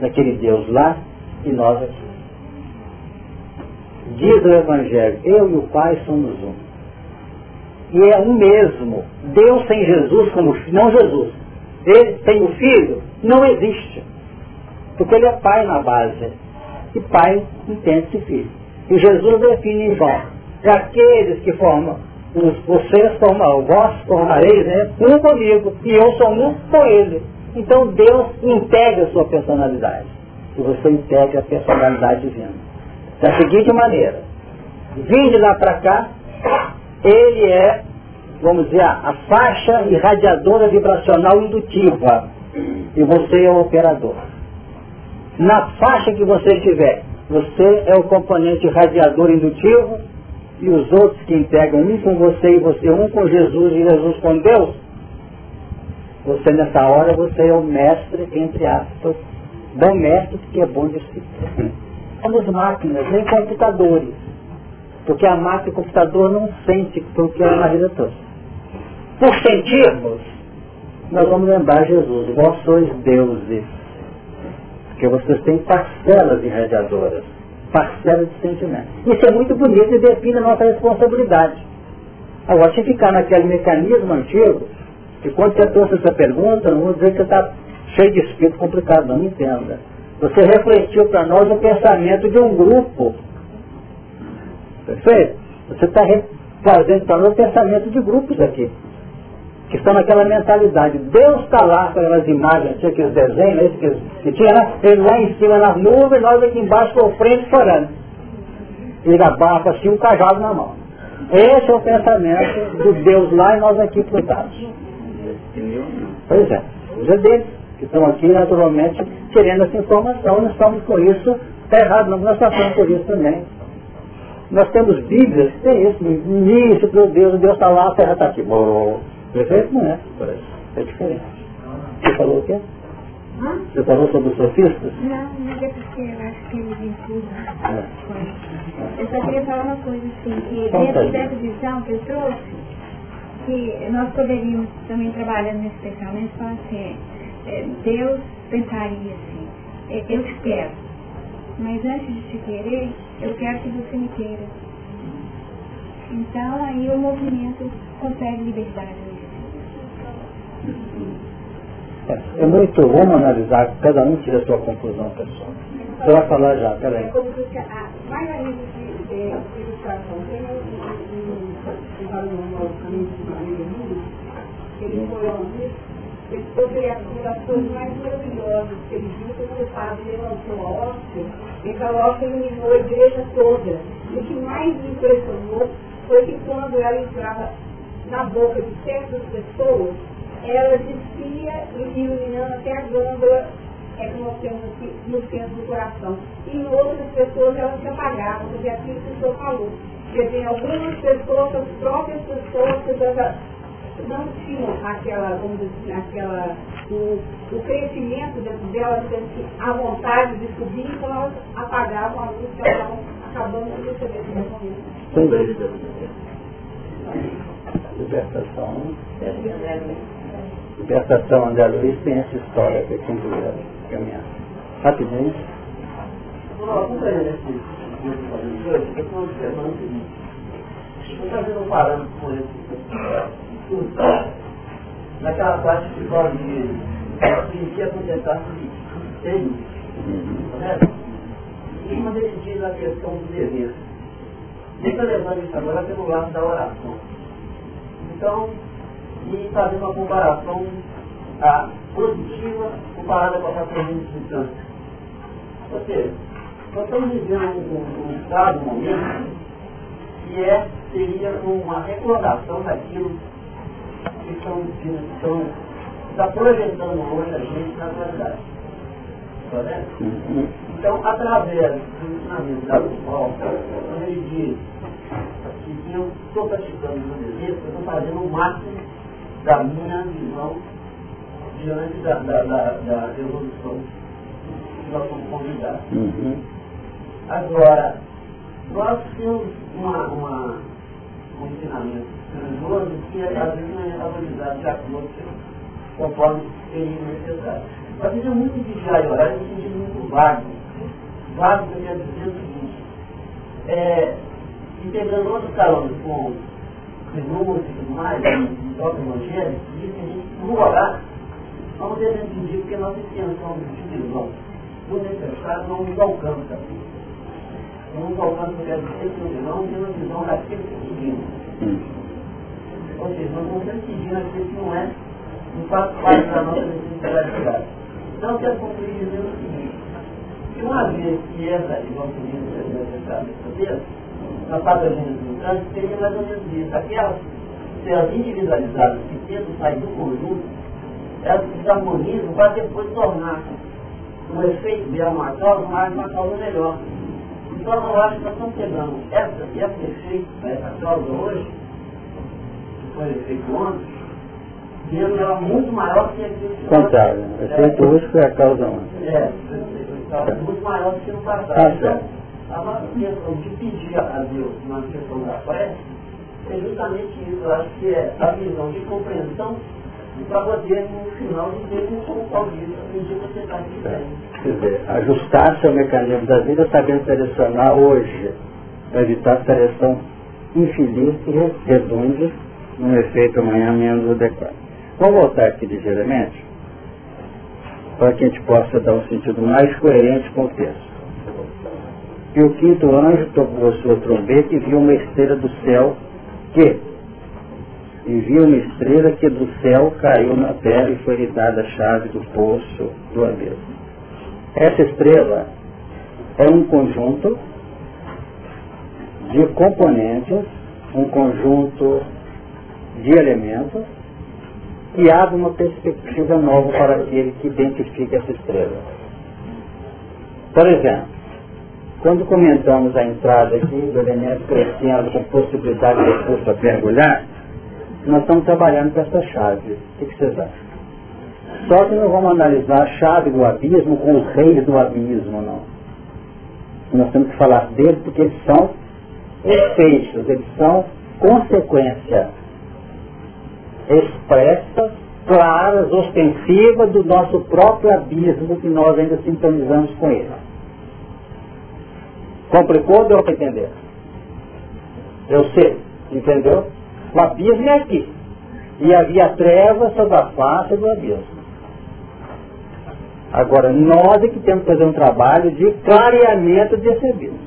Daquele Deus lá e nós aqui. Diz o Evangelho, eu e o Pai somos um. E é um mesmo. Deus sem Jesus como não Jesus. Ele sem o Filho não existe. Porque ele é Pai na base. E Pai entende-se Filho. E Jesus define em João. E aqueles que formam vocês formam, vós formareis né, um comigo, e eu sou um com ele. Então Deus integra a sua personalidade. E você integra a personalidade divina. Da seguinte maneira, vindo lá para cá, ele é, vamos dizer, a faixa irradiadora vibracional indutiva. E você é o operador. Na faixa que você tiver, você é o componente radiador indutivo e os outros que integram um com você e você um com Jesus e Jesus com Deus, você nessa hora você é o mestre, entre aspas, bom mestre que é bom discípulo. Somos máquinas, nem computadores. Porque a máquina e o computador não sente porque é na vida toda. Por sentirmos, nós vamos lembrar Jesus, vós sois deuses. Porque vocês têm parcelas irradiadoras parcela de sentimento. Isso é muito bonito e define a nossa responsabilidade. Agora, se ficar naquele mecanismo antigo, e quando você trouxe essa pergunta, não vou dizer que você está cheio de espírito complicado, não me entenda. Você refletiu para nós o pensamento de um grupo. Perfeito? Você está fazendo para nós o pensamento de grupos aqui que estão naquela mentalidade. Deus está lá com aquelas imagens, tinha aqueles desenhos, esse que, tinha lá, ele lá em cima nas nuvens, nós aqui embaixo sofrendo e chorando. Ele abafa assim um cajado na mão. Esse é o pensamento do Deus lá e nós aqui plantados. Pois é, os deles, que estão aqui naturalmente querendo essa informação, nós estamos com isso, está errado, nós passamos por isso também. Nós temos Bíblias, tem isso, início do Deus, Deus está lá, a terra está aqui. Perfeito não é. É diferente. Você falou o quê? Hã? Você falou sobre os sofistas? Não, mas é porque eu acho que ele vincula é. Eu só queria falar uma coisa assim, que dentro dessa visão que eu trouxe, que nós poderíamos também trabalhar nesse pensamento, falar assim, é, Deus pensaria assim, é, eu te quero, mas antes de te querer, eu quero que você me queira. Então aí o movimento consegue liberdade. É, é muito, vamos analisar, cada um tira a sua conclusão pessoal. Você vai falar já, peraí. A maioria de ilustração tem ele morou ele foi uma das coisas mais maravilhosas que ele viu quando o padre levantou a hóstia, e a hóstia iluminou a igreja toda. E o que mais me impressionou foi que quando ela entrava na boca de certas pessoas, ela descia e iluminando até a glândula é que nós temos aqui no centro do coração. E em outras pessoas elas se apagavam, porque aquilo que o senhor falou. Porque tem algumas pessoas, as próprias pessoas que já não tinham aquela, vamos dizer assim, aquela, o, o crescimento dentro delas, assim, a vontade de subir, então elas apagavam a luz que elas estavam acabando de receber nesse momento. Sem dúvida. Libertação. Libertação André Luiz tem essa história que tem que caminhar. Rapidinho. Ver esse eu o um parâmetro com esse naquela parte que fala de sentir aposentar se tem? E quando ele diz a questão do dever. Deixa eu levar isso agora pelo lado da oração. Então, e fazer uma comparação a positiva comparada com a tratamento de distância. Ou seja, nós estamos vivendo um, um, um momento, que é, seria uma recordação daquilo que estão, que estão está projetando hoje a gente na atualidade. Tá vendo? Então, através do ensinamento da quando ele diz que eu estou praticando o desejo, eu estou fazendo o máximo da minha visão diante da, da, da, da evolução que nós somos convidados. Uhum. Agora, nós temos uma, uma, um ensinamento religioso que às vezes não é valorizado de acordo conforme seria necessário. Nós temos muito vigiar e orar no sentido muito vago. Vago que eu quero dizer o seguinte, é, pegando outros carões com números e tudo mais, próprio Evangelho, diz que a gente, no orar, vamos ter entendido que a nossa intenção de divisão do necessário não nos alcança. Não colocando no quero dizer que o irmão tem uma visão daquilo que seguimos. Ou seja, nós não estamos seguindo aquilo que não é, não faz parte da nossa necessidade. Então, eu quero concluir dizendo o seguinte, que uma vez que essa, igual que diz necessário saber, na patogênese do trânsito, seria mais ou menos isso. Aquelas células individualizadas que tentam sair do conjunto, elas desarmonizam para depois tornar o efeito de uma causa mais uma causa melhor. Então eu acho que nós estamos pegando essa, esse efeito, essa causa hoje, que foi efeito ontem, vendo ela muito maior que aquilo que Contrário, o efeito hoje foi a causa ontem. É, muito maior do que no passado. Então, a nossa questão de pedir a Deus na questão da fé é justamente isso. Eu acho que é a visão de compreensão para poder, no final, dizer como o Paulo disse, acredito que você está aqui Quer dizer, ajustar-se ao mecanismo da vida, sabendo selecionar hoje, para evitar seleção infeliz que redunde num efeito amanhã menos adequado. Vamos voltar aqui ligeiramente, para que a gente possa dar um sentido mais coerente com o texto. E o quinto anjo tocou a sua trombeta e viu uma estrela do céu que, e viu uma estrela que do céu caiu na terra e foi lhe dada a chave do poço do abismo. Essa estrela é um conjunto de componentes, um conjunto de elementos que abre uma perspectiva nova para aquele que identifica essa estrela. Por exemplo, quando comentamos a entrada aqui do elemento crescendo com possibilidade de recurso para mergulhar, nós estamos trabalhando com essa chave. O que vocês acham? Só que não vamos analisar a chave do abismo com os reis do abismo, não. Nós temos que falar deles porque eles são efeitos, eles são consequências expressas, claras, ostensivas do nosso próprio abismo que nós ainda sintonizamos com ele. Complicou? Deu para entender? Eu sei, entendeu? O abismo é aqui. E havia trevas sobre a face do abismo. Agora, nós é que temos que fazer um trabalho de clareamento desse abismo.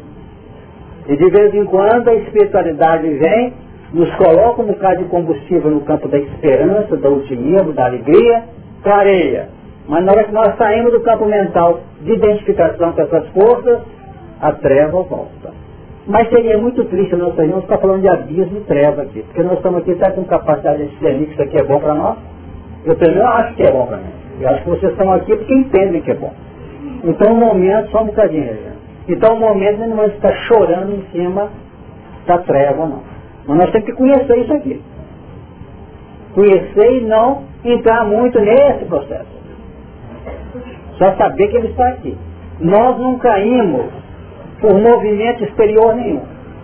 E de vez em quando a espiritualidade vem, nos coloca um bocado de combustível no campo da esperança, do otimismo, da alegria, clareia. Mas na hora que nós saímos do campo mental de identificação com essas forças, a treva volta. Mas seria muito triste nós não estar falando de abismo e treva aqui, porque nós estamos aqui, está com capacidade de discernir que aqui é bom para nós? Eu primeiro acho que é bom para mim. Eu acho que vocês estão aqui porque entendem que é bom. Então o momento, só um bocadinho, gente. Então o momento não vai estar chorando em cima da treva, não. Mas nós temos que conhecer isso aqui. Conhecer e não entrar muito nesse processo. Só saber que ele está aqui. Nós não caímos por movimento exterior nenhum.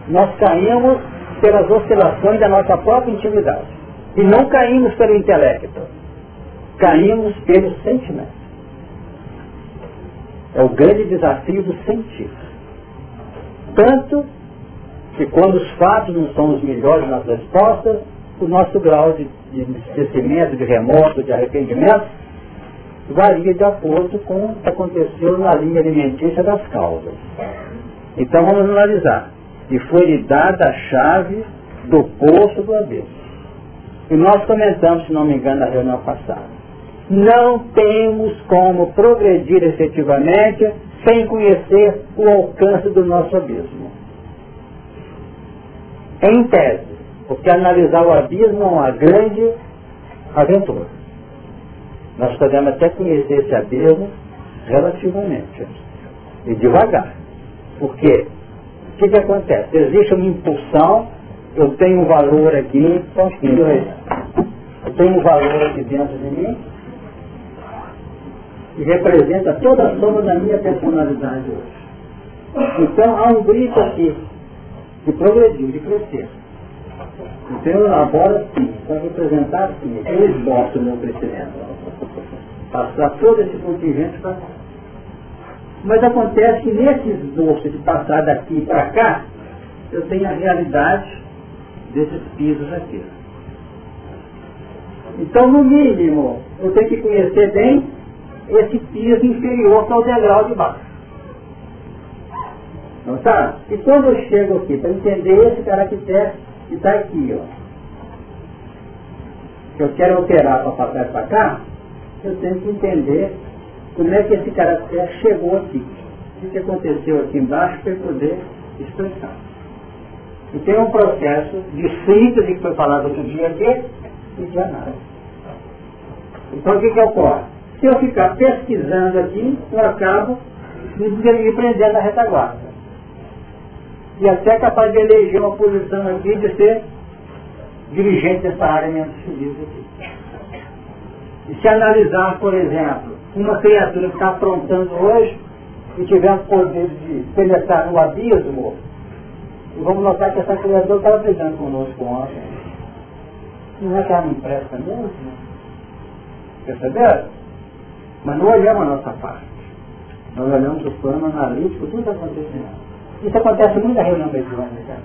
Nós caímos pelas oscilações da nossa própria intimidade. E não caímos pelo intelecto. Caímos pelo sentimento. É o grande desafio do sentir. Tanto que quando os fatos não são os melhores nas respostas, o nosso grau de, esquecimento, de remorso, de arrependimento, varia de acordo com o que aconteceu na linha alimentícia das causas. Então vamos analisar. E foi-lhe dada a chave do poço do abismo. E nós comentamos, se não me engano, na reunião passada. Não temos como progredir efetivamente sem conhecer o alcance do nosso abismo. Em tese, porque analisar o abismo é uma grande aventura. Nós podemos até conhecer esse abismo relativamente e devagar. Por quê? O que, que acontece? Existe uma impulsão, eu tenho um valor aqui, eu tenho um valor aqui dentro de mim, e representa toda a soma da minha personalidade hoje. Então há um grito aqui de progredir, de crescer. Então elaboro sim, para representar sim, eu esboço o meu crescimento. Passar todo esse contingente para cá. Mas acontece que nesse esboço de passar daqui para cá, eu tenho a realidade desses pisos aqui. Então, no mínimo, eu tenho que conhecer bem esse piso inferior que é o degrau de baixo. Não tá? E quando eu chego aqui, para entender esse caractere que está aqui, ó, que eu quero alterar para passar para cá, eu tenho que entender como é que esse caractere chegou aqui. O que aconteceu aqui embaixo para poder expressar. E tem um processo de síntese que foi falado outro dia aqui e de análise. Então o que, que ocorre? Se eu ficar pesquisando aqui, eu acabo me prendendo na retaguarda. E até capaz de eleger uma posição aqui de ser dirigente dessa área menos feliz aqui. E se analisar, por exemplo, uma criatura que está aprontando hoje e tiver o poder de penetrar no abismo, e vamos notar que essa criatura estava brigando conosco ontem. Não é que ela não presta mesmo? Perceberam? Mas não olhamos a nossa parte. Nós olhamos o plano analítico, tudo acontecendo. Isso acontece muito na reunião mediúnica.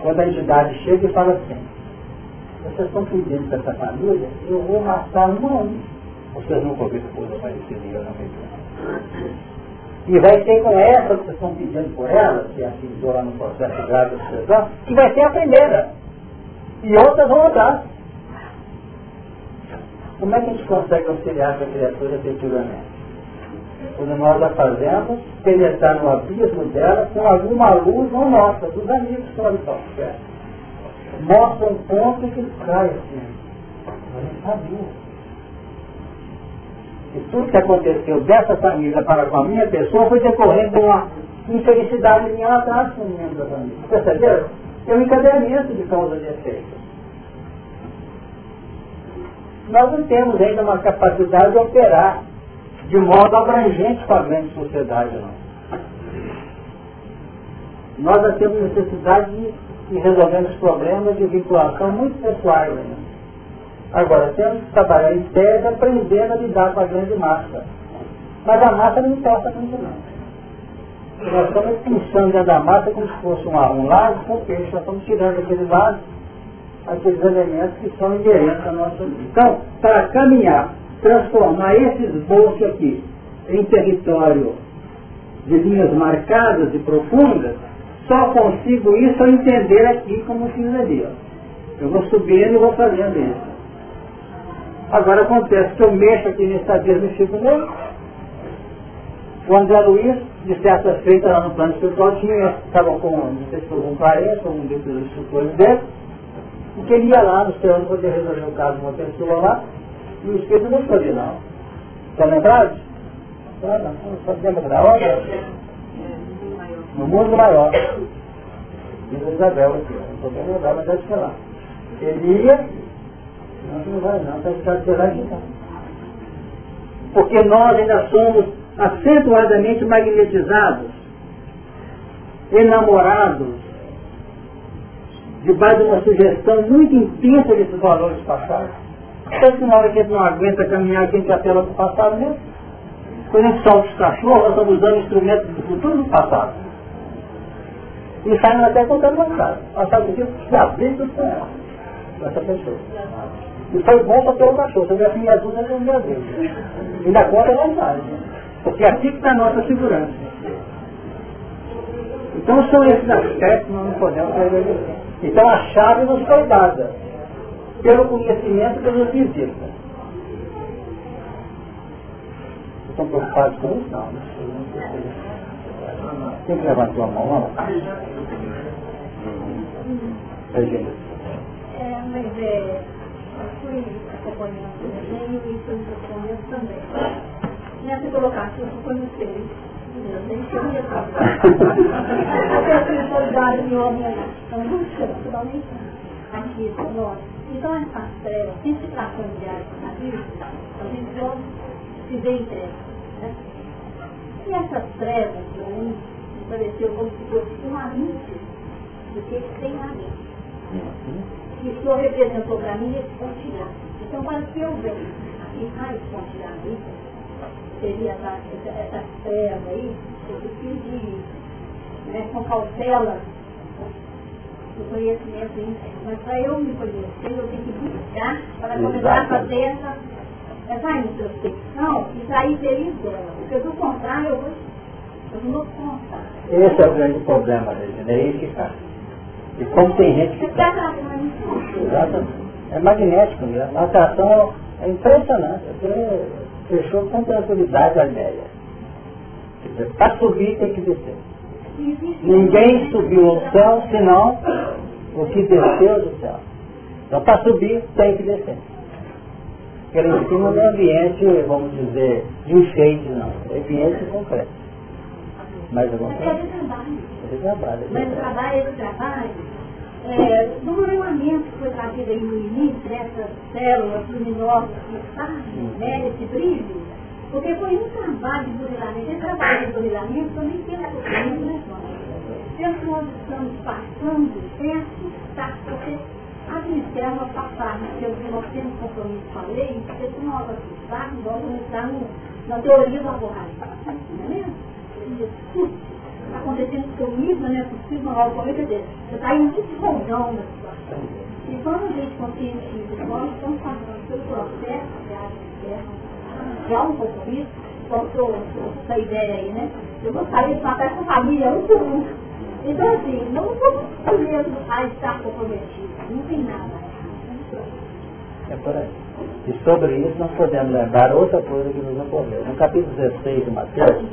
Quando a entidade chega e fala assim, vocês estão pedindo para essa família, eu vou matar um a um. Vocês nunca ouviram coisa parecida reunião mediúnica. E vai ser com essa que vocês estão pedindo por ela, que atingiu lá no processo grave da sucessão, que vai ser a primeira. E outras vão atrás. Como é que a gente consegue auxiliar essa criatura efetivamente? Quando nós a fazemos penetrar no abismo dela com alguma luz não nossa, dos amigos que perto. Mostra um ponto que cai assim. A gente sabia. E tudo que aconteceu dessa família para com a minha pessoa foi decorrendo de uma infelicidade minha lá atrás com o membro da família. Perceberam? É um encadeamento de causa e efeito nós não temos ainda uma capacidade de operar de modo abrangente com a grande sociedade. Não. Nós já temos necessidade de, de resolver os problemas de vinculação muito pessoais ainda. Agora, temos que trabalhar em tese aprendendo a lidar com a grande massa. Mas a massa não importa muito não. Nós estamos pensando dentro da massa como se fosse um, um lago com peixe, nós estamos tirando aquele lago aqueles elementos que são inerentes à nossa vida. Então, para caminhar, transformar esse esboço aqui em território de linhas marcadas e profundas, só consigo isso ao entender aqui como fiz ali. Ó. Eu vou subindo e vou fazendo isso. Agora acontece que eu mexo aqui nesse abismo e fico nele. O André Luiz, de certa feita lá no plano espiritual, tinha, estava com, não sei se foi com 40, um desses instrutores dele, porque ele ia lá no céu para poder resolver o caso de uma pessoa lá, e o Espírito não foi não. Estão lembrados? Ah, não, não sabemos da hora. No mundo maior. Diz Isabel aqui, não estou bem lembrado, mas deve ser lá. Ele ia, Não, não vai não, vai ficar. Porque nós ainda somos acentuadamente magnetizados, enamorados, debaixo de uma sugestão muito intensa desses valores passados. Tanto que na hora que a gente não aguenta caminhar, a gente apela para o passado mesmo. Quando a gente solta os cachorros, nós estamos usando instrumentos do futuro do passado. E saímos até contando o passado. Passado do que já visto com ela, essa pessoa. E foi bom para ter o cachorro. Se eu tivesse minha dúvida, eu não vez. E na conta não faz. Porque é aqui que está a nossa segurança. Então são esses aspectos que nós não podemos perder. Então a chave nos foi dada pelo conhecimento que nos visita. Estão preocupados com isso? Não. Quem que levantou a mão? Vamos lá. É, mas é, fui acompanhando o e fui acompanhando também. Nessa colocação, eu conheci eu nem queria trabalhar. Até a espiritualidade de homem é muito totalmente aqui, nós. Então, essas trevas, sempre está familiares na vida, a gente se ver em trevas. Né? E essas trevas, mim, me pareceu como se fosse uma mente do que tem na mente. Que o Senhor representou para mim esse pontilhão. Então, quando eu venho e sai esse pontilhão aí, seria essa, essa, essa treva aí, eu preciso de, né, com cautela, o conhecimento interno. Mas para eu me conhecer, eu tenho que buscar para começar a fazer essa, essa introspecção e sair feliz dela. Porque do contrário, eu vou, eu não vou contar. Esse é o grande problema, Regina, é isso que faz. E como tem gente que... Exatamente. É magnético mesmo. A atração é impressionante. Você fechou com tranquilidade a ideia. Para subir tem que descer. Ninguém subiu ao céu senão o que desceu do céu. Então para subir tem que descer. Porque em cima não é ambiente, vamos dizer, de enfeite, não. É ambiente concreto. Mas alguma coisa? É trabalho. Mas o trabalho, esse trabalho, é, no modelamento que foi trazido aí no início, dessas células luminosas que fazem né, esse brilho, porque foi um trabalho de burilamento. Esse trabalho de burilamento também tem a sofrimento, né, que nós estamos passando, sem assustar, porque a Ministério nós passarmos, porque nós temos compromisso com a lei, porque se nós assustarmos, nós vamos estar no, na teoria da borracha. Não é mesmo? Está acontecendo comigo, não é possível, é comigo, quer dizer, você está indo muito rondão na situação. E quando a gente conscientiza, nós estamos passando pelo processo de viagem externa, já um pouco isso, soltou essa ideia aí, né? Eu gostaria de matar essa família um por um. Então, assim, não vamos mesmo a estar comprometido. Não tem nada. É por aí. E sobre isso nós podemos lembrar outra coisa que nos ocorreu. No capítulo 16 de Mateus,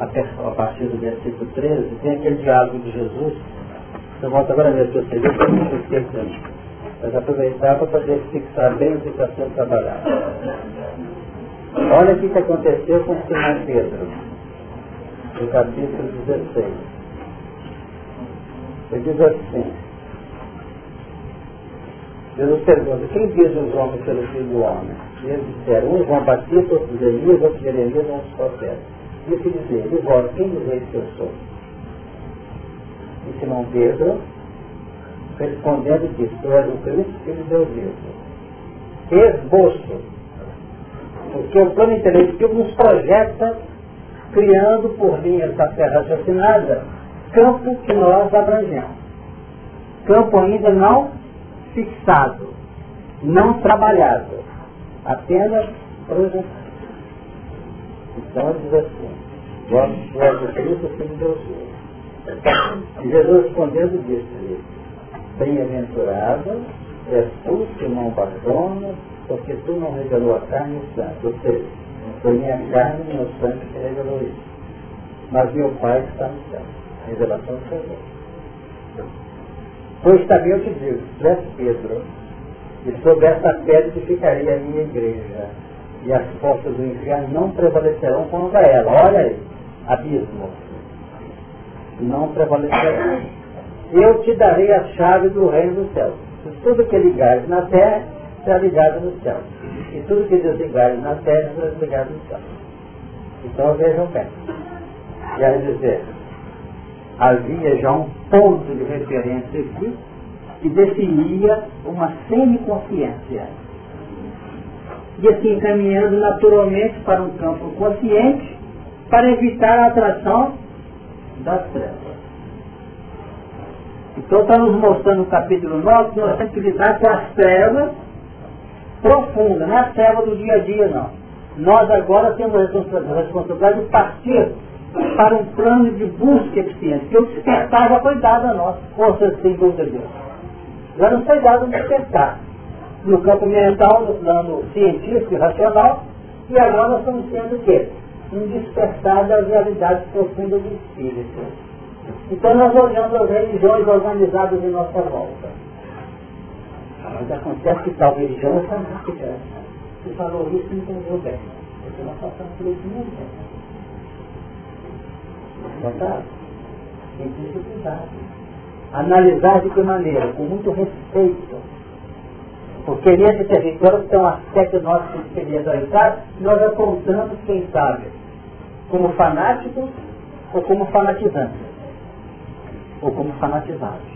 a partir do versículo 13, tem aquele diálogo de Jesus. Eu volto agora mesmo para você ver, porque eu não esqueci. Mas aproveitar para poder fixar bem o que está sendo trabalhado. Olha o que aconteceu com Simão Pedro, no capítulo 16. Ele diz assim, Jesus pergunta, quem diz os homens pelo filho do homem? E eles disseram, uns vão Batista, outros Elias, outros Jeremias, outros profetas. E eu quis dizer, vós, quem dizeis que eu sou? E Simão Pedro, respondendo, disse, tu és o Cristo, de Deus vivo. Esboço porque o plano intelectivo nos projeta criando por linhas da terra raciocinada campo que nós abrangemos. Campo ainda não fixado, não trabalhado, apenas projetado. Então diz assim, vós sois o Cristo, Filho de Deus. E Jesus respondendo disse-lhe, bem-aventurado és tu, Simão Barjona, porque tu não revelou a carne e o sangue. Ou seja, foi minha carne e meu sangue que revelou isso. Mas meu Pai está no céu. A revelação do Senhor. Pois também eu te digo, és Pedro, e sobre essa pedra ficaria a minha igreja, e as portas do inferno não prevalecerão contra ela. Olha aí, abismo. Não prevalecerão. Eu te darei a chave do reino dos céus. Tudo que ligares na terra está ligado no céu. E tudo que Deus ligado na terra está ligado no céu. Então vejam bem. Quer dizer, havia já um ponto de referência aqui que definia uma semiconsciência. E assim caminhando naturalmente para um campo consciente para evitar a atração das trevas. Então está nos mostrando no capítulo 9 que nós temos que lidar com as trevas profundas, não é a treva do dia a dia não. Nós agora temos a responsabilidade de partir para um plano de busca eficiente, que o despertar já foi dado a nós, força sem dúvida de Deus. Já nos foi dado um despertar. No campo mental, no plano científico e racional, e agora nós estamos tendo o quê? Um despertar das realidades profundas do espírito. Então nós olhamos as religiões organizadas em nossa volta. Mas acontece que tal religião é fantástica. Você falou isso e entendeu bem. Você não passando por isso muito bem. Notaram? Tem cuidado. Analisar de que maneira? Com muito respeito. Porque nesse território tem um aspecto nosso que seria analisar, nós apontamos, quem sabe, como fanáticos ou como fanatizantes. Ou como fanatizados.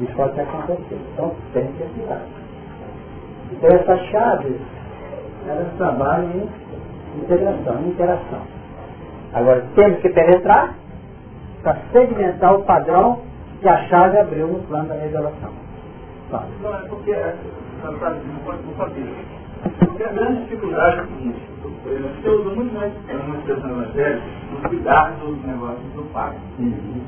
Isso pode acontecer. Então tem que ter cuidado. Então essas chaves, elas trabalham em integração, em interação. Agora, temos que penetrar para sedimentar o padrão que a chave abriu no plano da revelação. Tá. Não, é porque, é, não pode Porque a grande dificuldade é o seguinte, você usa muito mais uma expressão evangélica, no cuidar dos negócios do pai. Uhum.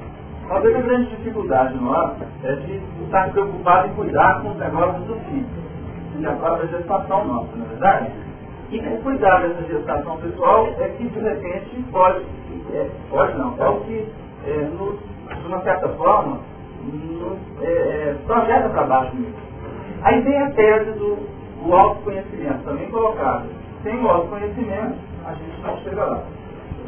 Talvez a grande dificuldade nossa é de estar preocupado em cuidar com os negócios do filho e a própria gestação nossa, na é verdade? E cuidar dessa gestação pessoal é que de repente pode, é, pode não, é o que é, de uma certa forma é, é projeta para baixo mesmo. Aí vem a tese do, do autoconhecimento, também colocada. Sem o autoconhecimento, a gente não chega lá.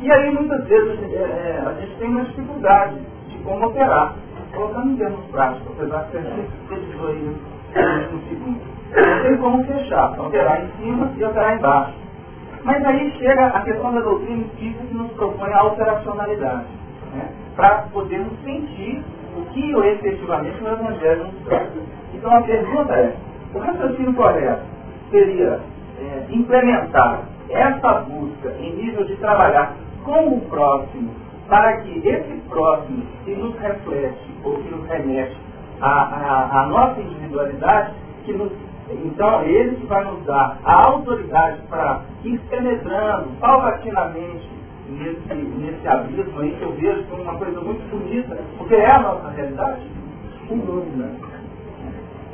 E aí muitas vezes é, é, a gente tem uma dificuldade de como operar, colocando em termos práticos, apesar que a gente precisou aí no segundo. Não tem como fechar, operar em cima e operar embaixo. Mas aí chega a questão da doutrina que nos propõe a operacionalidade, né? para podermos sentir o que efetivamente o Evangelho nos traz. Então a pergunta é, o raciocínio correto seria é, implementar essa busca em nível de trabalhar com o próximo, para que esse próximo que nos reflete ou que nos remete à nossa individualidade, que nos então, é ele que vai nos dar a autoridade para ir penetrando paulatinamente nesse, nesse abismo aí, que eu vejo como uma coisa muito bonita, porque é a nossa realidade. Sem dúvida.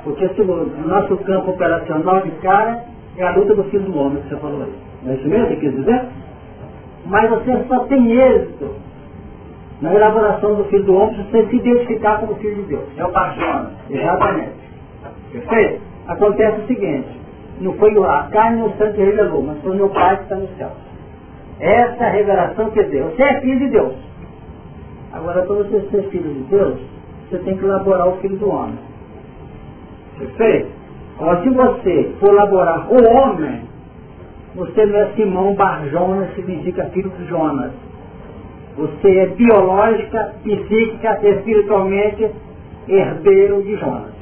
Porque se o nosso campo operacional de cara é a luta do filho do homem que você falou aí. Não é isso mesmo que quer dizer? Mas você só tem êxito na elaboração do filho do homem se você se identificar como filho de Deus. É o paixão. Exatamente. Perfeito? Acontece o seguinte, não foi a carne no sangue que revelou, mas foi o meu Pai que está no céu. Essa é a revelação que Deus. Você é filho de Deus. Agora, para você ser filho de Deus, você tem que elaborar o filho do homem. Perfeito? Agora, se você for elaborar o homem, você não é Simão Barjonas, significa filho de Jonas. Você é biológica, psíquica, espiritualmente herdeiro de Jonas,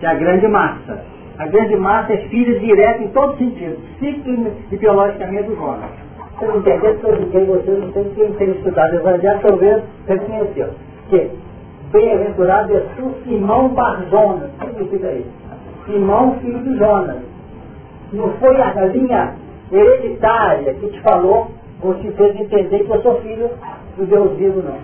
que é a grande massa. A grande massa é filha direta em todo sentido, psíquico e biologicamente do Jonas. Você não entender sobre quem você não tem quem tem estudado o Evangelho, talvez reconheceu. Que bem-aventurado é tu, Simão Barjonas. O que significa isso? Simão, filho de Jonas. Não foi a linha hereditária que te falou, ou te fez entender que eu sou filho do Deus vivo, não.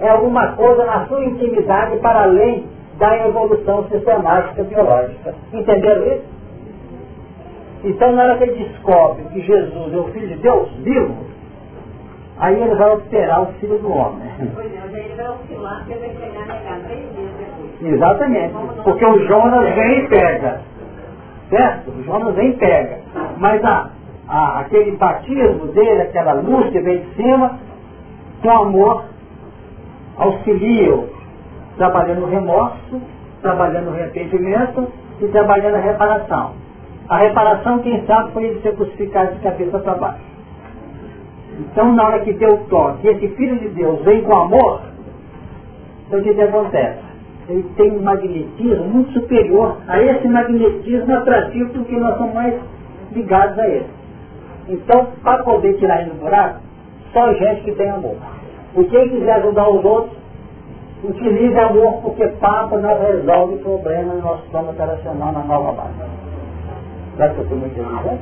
É alguma coisa na sua intimidade para além da evolução sistemática biológica. Entenderam isso? Então, na hora que ele descobre que Jesus é o Filho de Deus, vivo, aí ele vai operar o Filho do Homem. Exatamente. Porque o Jonas vem e pega. Certo? O Jonas vem e pega. Mas a, a, aquele batismo dele, aquela luz que vem de cima, com amor, auxilia trabalhando o remorso, trabalhando o arrependimento e trabalhando a reparação. A reparação, quem sabe, foi ele ser crucificado de cabeça para baixo. Então, na hora que deu o toque, esse Filho de Deus vem com amor, então o que, acontece? Ele tem um magnetismo muito superior a esse magnetismo atrativo porque nós somos mais ligados a ele. Então, para poder tirar ele do buraco, só gente que tem amor. E quem quiser ajudar os outros, utilize amor, porque papo não resolve problema no nosso plano operacional na nova base. Será que eu estou que amor.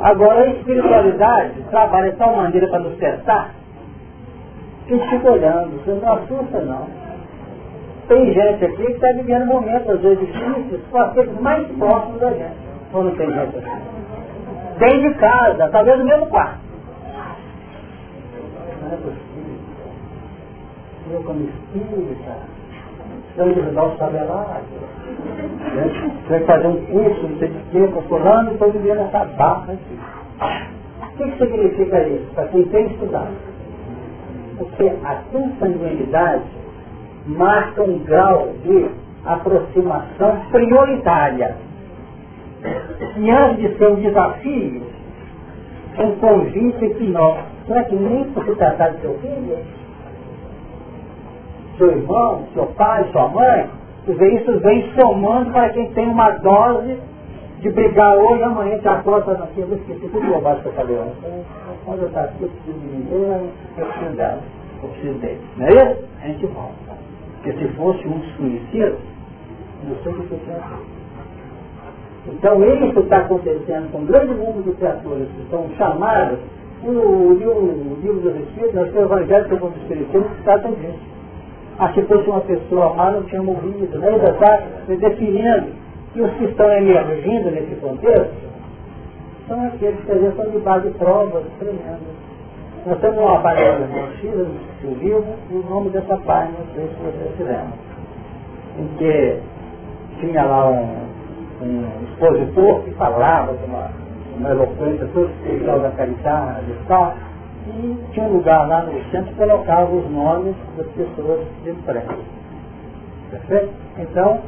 Agora a espiritualidade trabalha de tal maneira para nos testar que fica olhando, você não assusta não. Tem gente aqui que está vivendo momentos, às vezes, difíceis, com aqueles mais próximos da gente. Ou não tem gente aqui? Dentro de casa, talvez no mesmo quarto. É. Eu como espírita, eu ajudar o sabelado. Né? Você vai fazer um curso, não sei de quê, com e estou vivendo essa barra aqui. O que, que significa isso? Para quem tem estudado. Porque a consanguinidade marca um grau de aproximação prioritária. E antes de ser um desafio, um convite que nós, será que nem por se tratar de seu filho? Seu irmão, seu pai, sua mãe, isso vem somando para quem tem uma dose de brigar hoje, amanhã te acorda aqui, eu esqueci tudo bobagem que eu falei ontem. Quando eu estou aqui, eu preciso de ninguém, eu preciso dela, eu preciso dele. Não é isso? A gente volta. Porque se fosse um desconhecido, não sei o que tinha feito. Então isso está acontecendo com um grande número de criaturas que são chamadas, o, o, o livro dos Espíritos, nós temos o Evangelho segundo o Espiritismo, que trata. Ah, se fosse uma pessoa má, não tinha morrido. Né? Ainda está definindo que os que estão emergindo nesse contexto são aqueles que às vezes são de base de provas tremendas. Nós temos uma página no no livro, e o nome dessa página, não sei se vocês tiveram, em que tinha lá um, um expositor que falava de uma, uma eloquência toda especial da caridade e tal, e tinha um lugar lá no centro colocava os nomes das pessoas de. Perfeito? Então,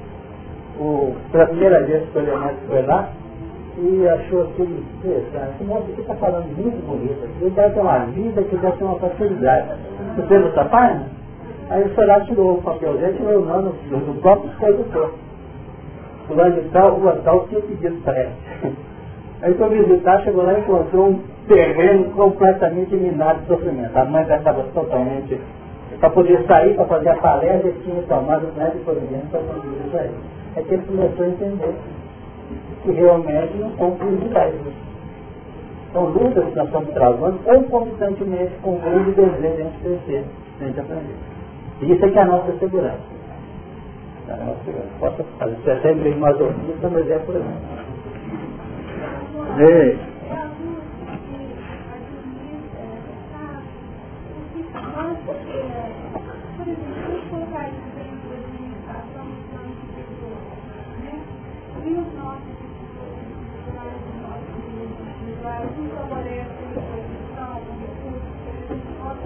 o, pela primeira vez que o elemento foi lá, e achou aquele, esse moço aqui está falando muito bonito, ele deve ter uma vida que deve ter uma facilidade. Você fez essa página? Aí foi lá, tirou o papelzinho, tirou o nome do próprio escritor. Fulano de tal, rua tal, tinha pedido preste. (laughs) Aí foi visitar, chegou lá e encontrou um terreno completamente minado de sofrimento. A mãe já estava totalmente, para poder sair, para fazer a palestra, tinha tomado o médico providência para conseguir sair. É que ele começou a entender que realmente não são prioridades. São lutas que nós estamos travando concomitantemente com o grande desejo de a gente crescer, de a gente aprender. E isso é que é a nossa segurança. É a nossa segurança. Posso fazer, você é sempre masoquista, mas é por exemplo. Ei. Perfeito.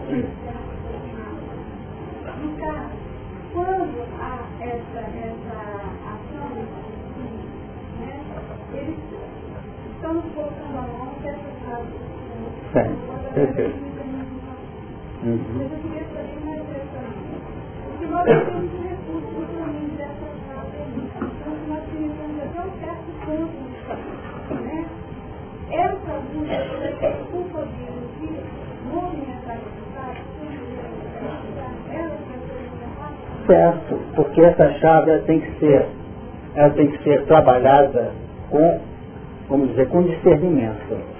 Uhum. Certo campo né? Essa Certo, porque essa chave tem que ser, ela tem que ser trabalhada com, vamos dizer, com discernimento.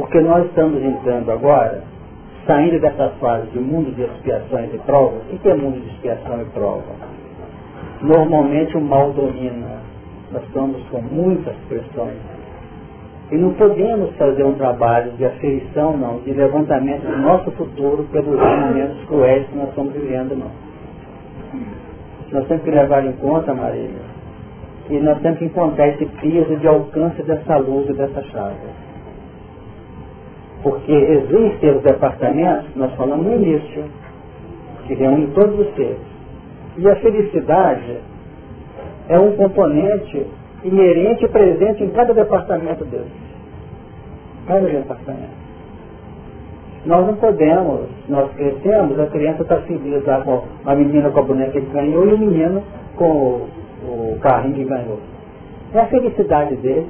Porque nós estamos entrando agora, saindo dessa fase de mundo de expiações e provas. O que é mundo de expiação e prova? Normalmente o mal domina. Nós estamos com muitas pressões. E não podemos fazer um trabalho de aferição, não, de levantamento do nosso futuro pelos momentos cruéis que nós estamos vivendo, não. Nós temos que levar em conta, Marília, que nós temos que encontrar esse peso de alcance dessa luz e dessa chave. Porque existem os departamentos, nós falamos no início, que reúne todos os seres. E a felicidade é um componente inerente e presente em cada departamento dele. Cada departamento. Nós não podemos, nós crescemos, a criança está feliz lá com a menina com a boneca que ganhou e o menino com o, o carrinho que ganhou. É a felicidade dele.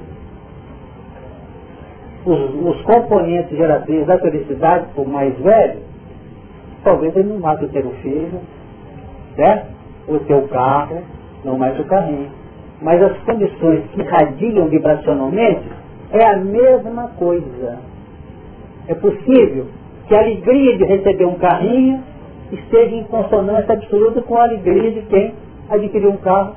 Os, os componentes geradores da felicidade, por mais velho, talvez ele não o ter o filho, certo? O teu carro, não mais o carrinho. Mas as condições que irradiam vibracionalmente é a mesma coisa. É possível que a alegria de receber um carrinho esteja em consonância absoluta com a alegria de quem adquiriu um carro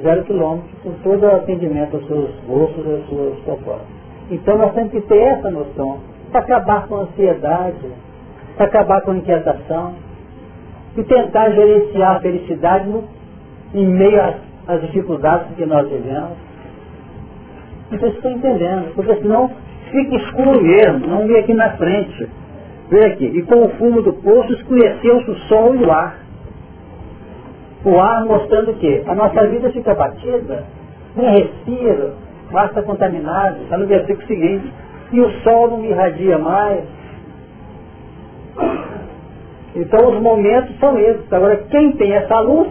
zero quilômetro, com todo o atendimento aos seus gostos e às suas propostas. Então nós temos que ter essa noção para acabar com a ansiedade, para acabar com a inquietação e tentar gerenciar a felicidade no, em meio às, dificuldades que nós vivemos. Vocês estão entendendo, porque senão fica escuro mesmo, não vê aqui na frente. Vê aqui, e com o fumo do poço escureceu-se o sol e o ar. O ar mostrando o quê? A nossa vida fica batida, nem respira, está contaminado, está no versículo seguinte. E o sol não irradia mais. Então os momentos são esses. Agora quem tem essa luz,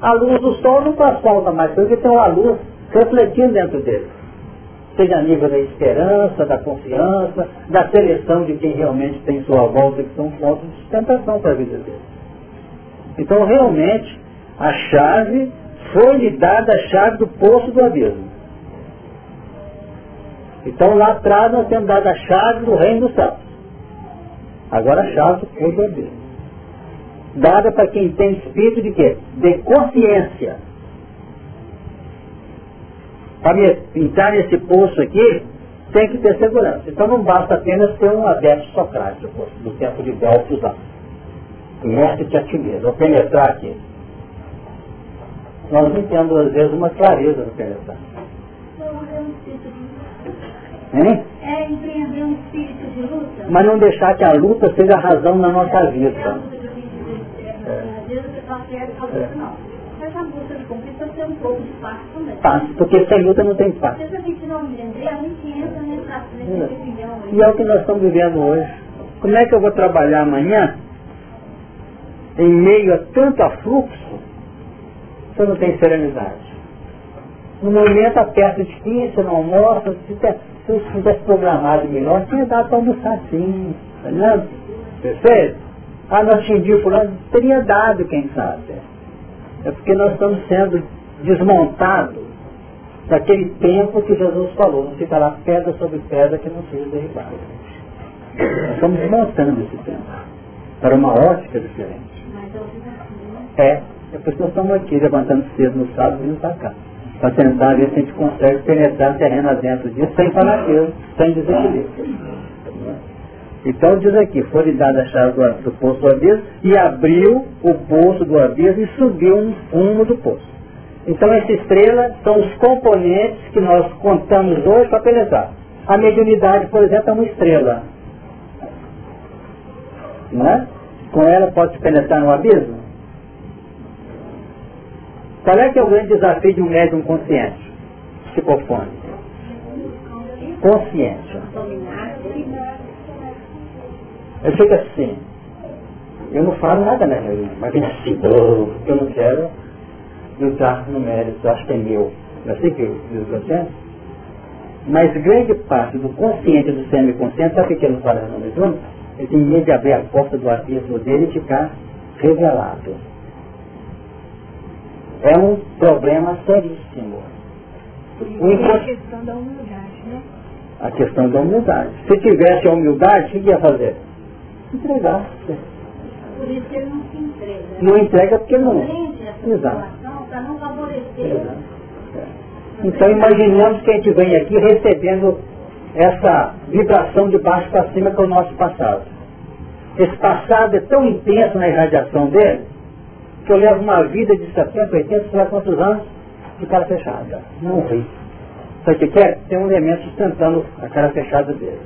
a luz do sol não transforma mais, porque tem uma luz refletindo dentro dele seja a nível da esperança, da confiança, da seleção de quem realmente tem sua volta, que são fontes de sustentação para a vida dele. Então, realmente, a chave foi-lhe dada a chave do poço do abismo. Então, lá atrás, nós temos dado a chave do reino do céu. Agora, a chave do poço do abismo. Dada para quem tem espírito de quê? De consciência para entrar nesse poço aqui, tem que ter segurança. Então não basta apenas ter um adepto socrático, do tempo de Delfos lá. Conhece-te a ti mesmo, penetrar aqui. Nós não temos, às vezes, uma clareza no penetrar. Hein? É empreender um espírito de luta. Mas não deixar que a luta seja a razão na nossa vida. Está certo, não essa busca de conquista tem um pouco de espaço também. Espaço, porque sem luta não tem espaço. Se a gente não entender, a gente entra nessa, nessa opinião E é o que nós estamos vivendo hoje. Como é que eu vou trabalhar amanhã em meio a tanto afluxo se eu não tenho serenidade? No momento aperta de 15, você não almoça, se, se eu tivesse programado melhor, tinha dado para almoçar sim, tá vendo? Perfeito? Ah, nós tínhamos fulano, teria dado, quem sabe. É porque nós estamos sendo desmontados daquele tempo que Jesus falou, não ficará pedra sobre pedra que não seja derribada. Nós estamos desmontando esse tempo para uma ótica diferente. É, é por isso que nós estamos aqui levantando cedo no sábado e vindo para cá. Para tentar ver se a gente consegue penetrar terreno adentro disso sem fanatismo, sem desequilíbrio. Então diz aqui, foi-lhe dada a chave do, do poço do abismo e abriu o poço do abismo e subiu um fumo do poço. Então essa estrela são os componentes que nós contamos hoje para penetrar. A mediunidade, por exemplo, é uma estrela. Não é? Com ela pode penetrar no abismo? Qual é que é o grande desafio de um médium consciente? Psicofone. Consciente. Eu fico assim. Eu não falo nada na reunião, mas vem assim, eu não quero entrar no mérito, acho que é meu. Não sei que eu digo Mas grande parte do consciente do semiconsciente, sabe o que ele não fala no nome junto? Ele tem medo de abrir a porta do abismo dele e ficar revelado. É um problema seríssimo. O a questão da humildade, né? A questão da humildade. Se tivesse a humildade, o que ia fazer? entregar. Por isso ele não se entrega. Não entrega porque não. Exato. Para não favorecer. Exato. Então imaginemos que a gente vem aqui recebendo essa vibração de baixo para cima que é o nosso passado. Esse passado é tão intenso na irradiação dele que eu levo uma vida de 70, 80, sei lá quantos anos de cara fechada. Não ri. O que quer? Tem um elemento sustentando a cara fechada dele.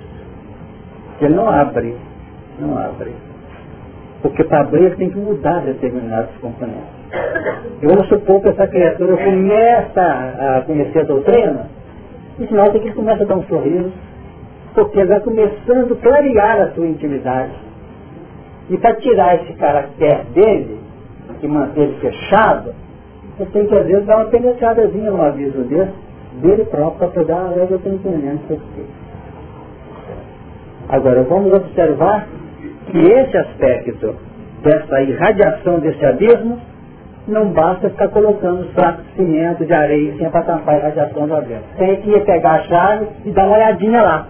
Ele não abre, não abre. Porque para abrir tem que mudar determinados componentes. E vamos supor que essa criatura começa a conhecer a doutrina, e sinal tem que ele começa a dar um sorriso, porque ele vai começando a clarear a sua intimidade. E para tirar esse caractere dele, que mantém ele fechado, você tem que às vezes dar uma penetradazinha no aviso dele, dele próprio, para ah, eu estou entendendo aqui. Agora, vamos observar que esse aspecto dessa irradiação desse abismo não basta ficar colocando saco de cimento, de areia, assim, para tampar a irradiação do abismo. Tem que ir pegar a chave e dar uma olhadinha lá.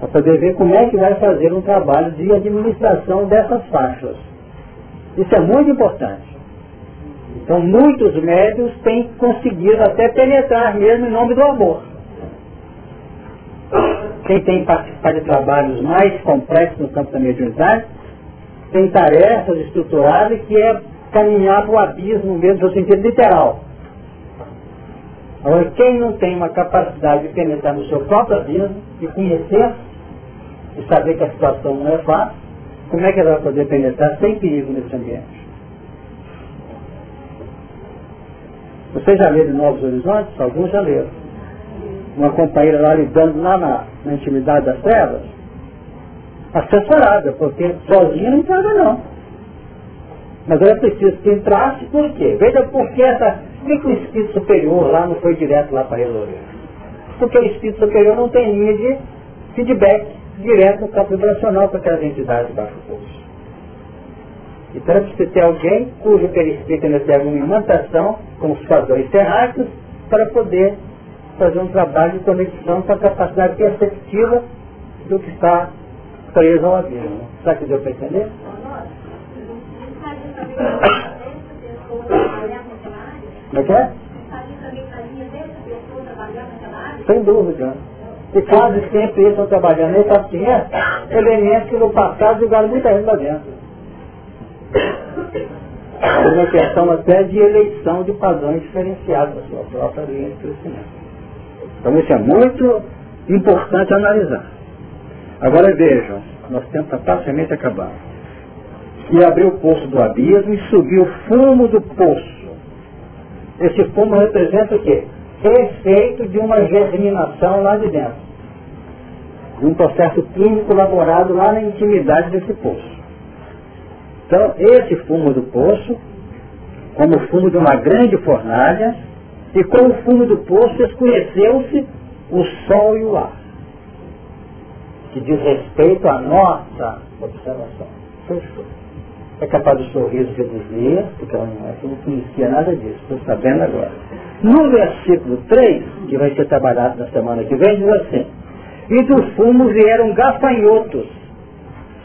Para poder ver como é que vai fazer um trabalho de administração dessas faixas. Isso é muito importante. Então muitos médios têm conseguido até penetrar mesmo em nome do amor. Quem tem participado de trabalhos mais complexos no campo da mediunidade, tem tarefas estruturadas que é caminhar para o abismo mesmo no sentido literal. Agora, quem não tem uma capacidade de penetrar no seu próprio abismo e conhecer e saber que a situação não é fácil, como é que ela vai poder penetrar sem perigo nesse ambiente? Vocês já leram Novos Horizontes? Alguns já leram. Uma companheira lá lidando lá na, na intimidade das trevas, assessorada, porque sozinha não entrava não. Mas era preciso que entrasse, por quê? Veja por que essa. Por que o Espírito Superior lá não foi direto lá para resolver? Porque o Espírito Superior não tem linha de feedback direto campo vibracional com aquelas entidades de baixo curso. Então é preciso ter alguém cujo perispírito ainda tem alguma imantação, com os padrões terráqueos, para poder fazer um trabalho de conexão com a capacidade perceptiva do que está preso ao abismo. Será que deu para entender? Como é que é? Sem dúvida. E quase sempre eles estão trabalhando nesse assim, é elementos que no passado jogaram muita gente dentro. É uma questão até de eleição de padrões diferenciados da sua própria linha de crescimento. Então isso é muito importante analisar. Agora vejam, nós temos está acabado. E abriu o poço do abismo e subiu o fumo do poço. Esse fumo representa o quê? Efeito de uma germinação lá de dentro. Um processo químico elaborado lá na intimidade desse poço. Então, esse fumo do poço, como o fumo de uma grande fornalha, e com o fumo do poço escureceu-se o sol e o ar, que diz respeito à nossa observação. É capaz do sorriso reduzir, porque ela não, não conhecia nada disso, estou sabendo agora. No versículo 3, que vai ser trabalhado na semana que vem, diz assim, e do fumo vieram gafanhotos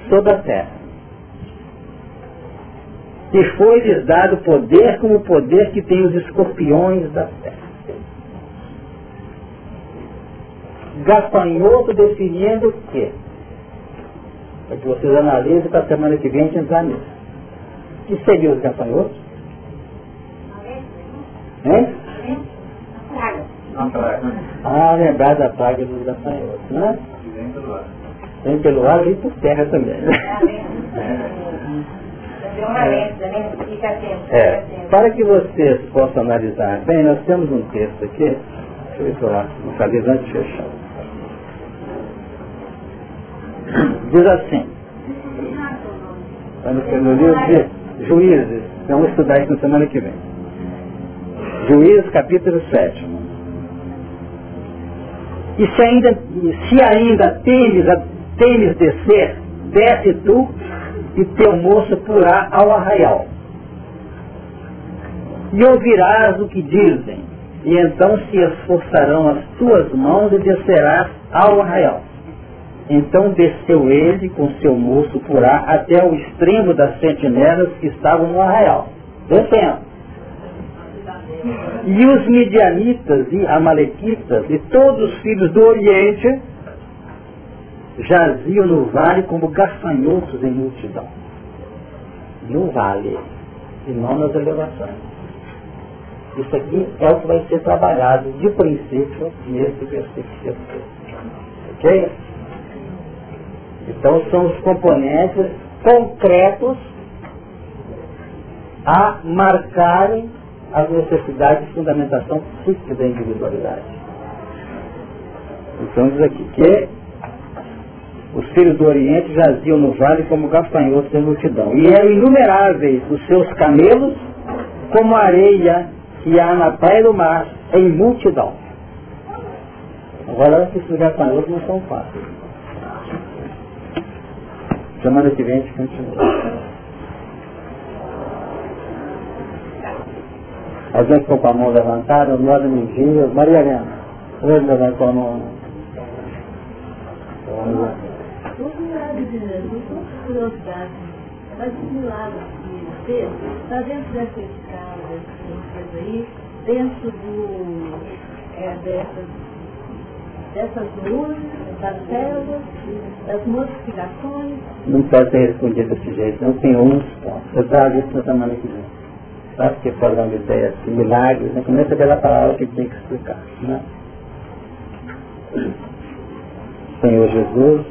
sobre a terra e foi-lhes dado poder como o poder que tem os escorpiões da terra. Gafanhoto definindo o quê? Para que vocês analisem para a semana que vem a gente entrar nisso. O que seriam os gafanhotos? Hein? Ah, lembrar da praga dos gafanhotos, né? Vem pelo ar e por terra também. Né? É, para que vocês possam analisar bem, nós temos um texto aqui, deixa eu ver se eu localizo antes de fechar. Diz assim, no livro de Juízes, vamos estudar isso na semana que vem. Juízes capítulo 7. E se ainda, se ainda temes, temes descer, desce tu e teu moço porá ao arraial. E ouvirás o que dizem, e então se esforçarão as tuas mãos e descerás ao arraial. Então desceu ele com seu moço porá até o extremo das sentinelas que estavam no arraial, descendo. E os midianitas e amalequitas e todos os filhos do Oriente jaziam no vale como gafanhotos em multidão. No vale, e não nas elevações. Isso aqui é o que vai ser trabalhado de princípio nesse versículo. Ok? Então são os componentes concretos a marcarem as necessidades de fundamentação psíquica da individualidade. Então diz aqui que os filhos do Oriente jaziam no vale como gafanhotos em multidão. E eram inumeráveis os seus camelos como areia que há na praia do mar em multidão. Agora esses gafanhotos não são fáceis. Semana que vem a gente continua. Alguém ficou com a mão levantada, o modo me viu. Maria Helena, hoje levantou a mão. Vamos lá. curiosidade, mas um milagre que fez, está dentro dessa escala que aí, dentro do, é, dessas, dessas luzes, das células, das modificações. Não pode ser respondido desse jeito, não tem pontos. Eu trago isso na semana que vem. Sabe que pode uma ideia assim, milagres, né? começa pela palavra que tem que explicar. Né? Senhor Jesus,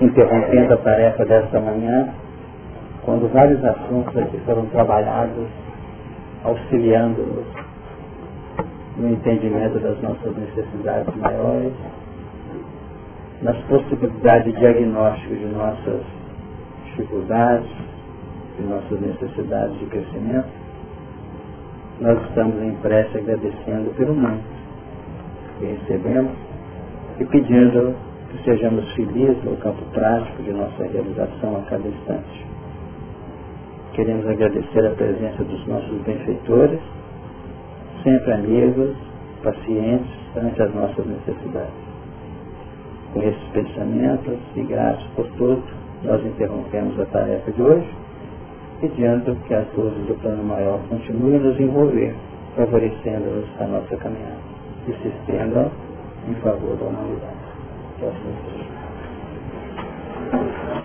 interrompendo a tarefa desta manhã, quando vários assuntos aqui foram trabalhados, auxiliando-nos no entendimento das nossas necessidades maiores, nas possibilidades de diagnóstico de nossas dificuldades, de nossas necessidades de crescimento, nós estamos em prece agradecendo pelo mundo que recebemos e pedindo que sejamos felizes no campo prático de nossa realização a cada instante. Queremos agradecer a presença dos nossos benfeitores, sempre amigos, pacientes ante as nossas necessidades. Com esses pensamentos e graças por tudo, nós interrompemos a tarefa de hoje, pedindo que as luzes do plano maior continuem a nos envolver, favorecendo-nos a nossa caminhada e se estendam em favor da humanidade. Que assim seja.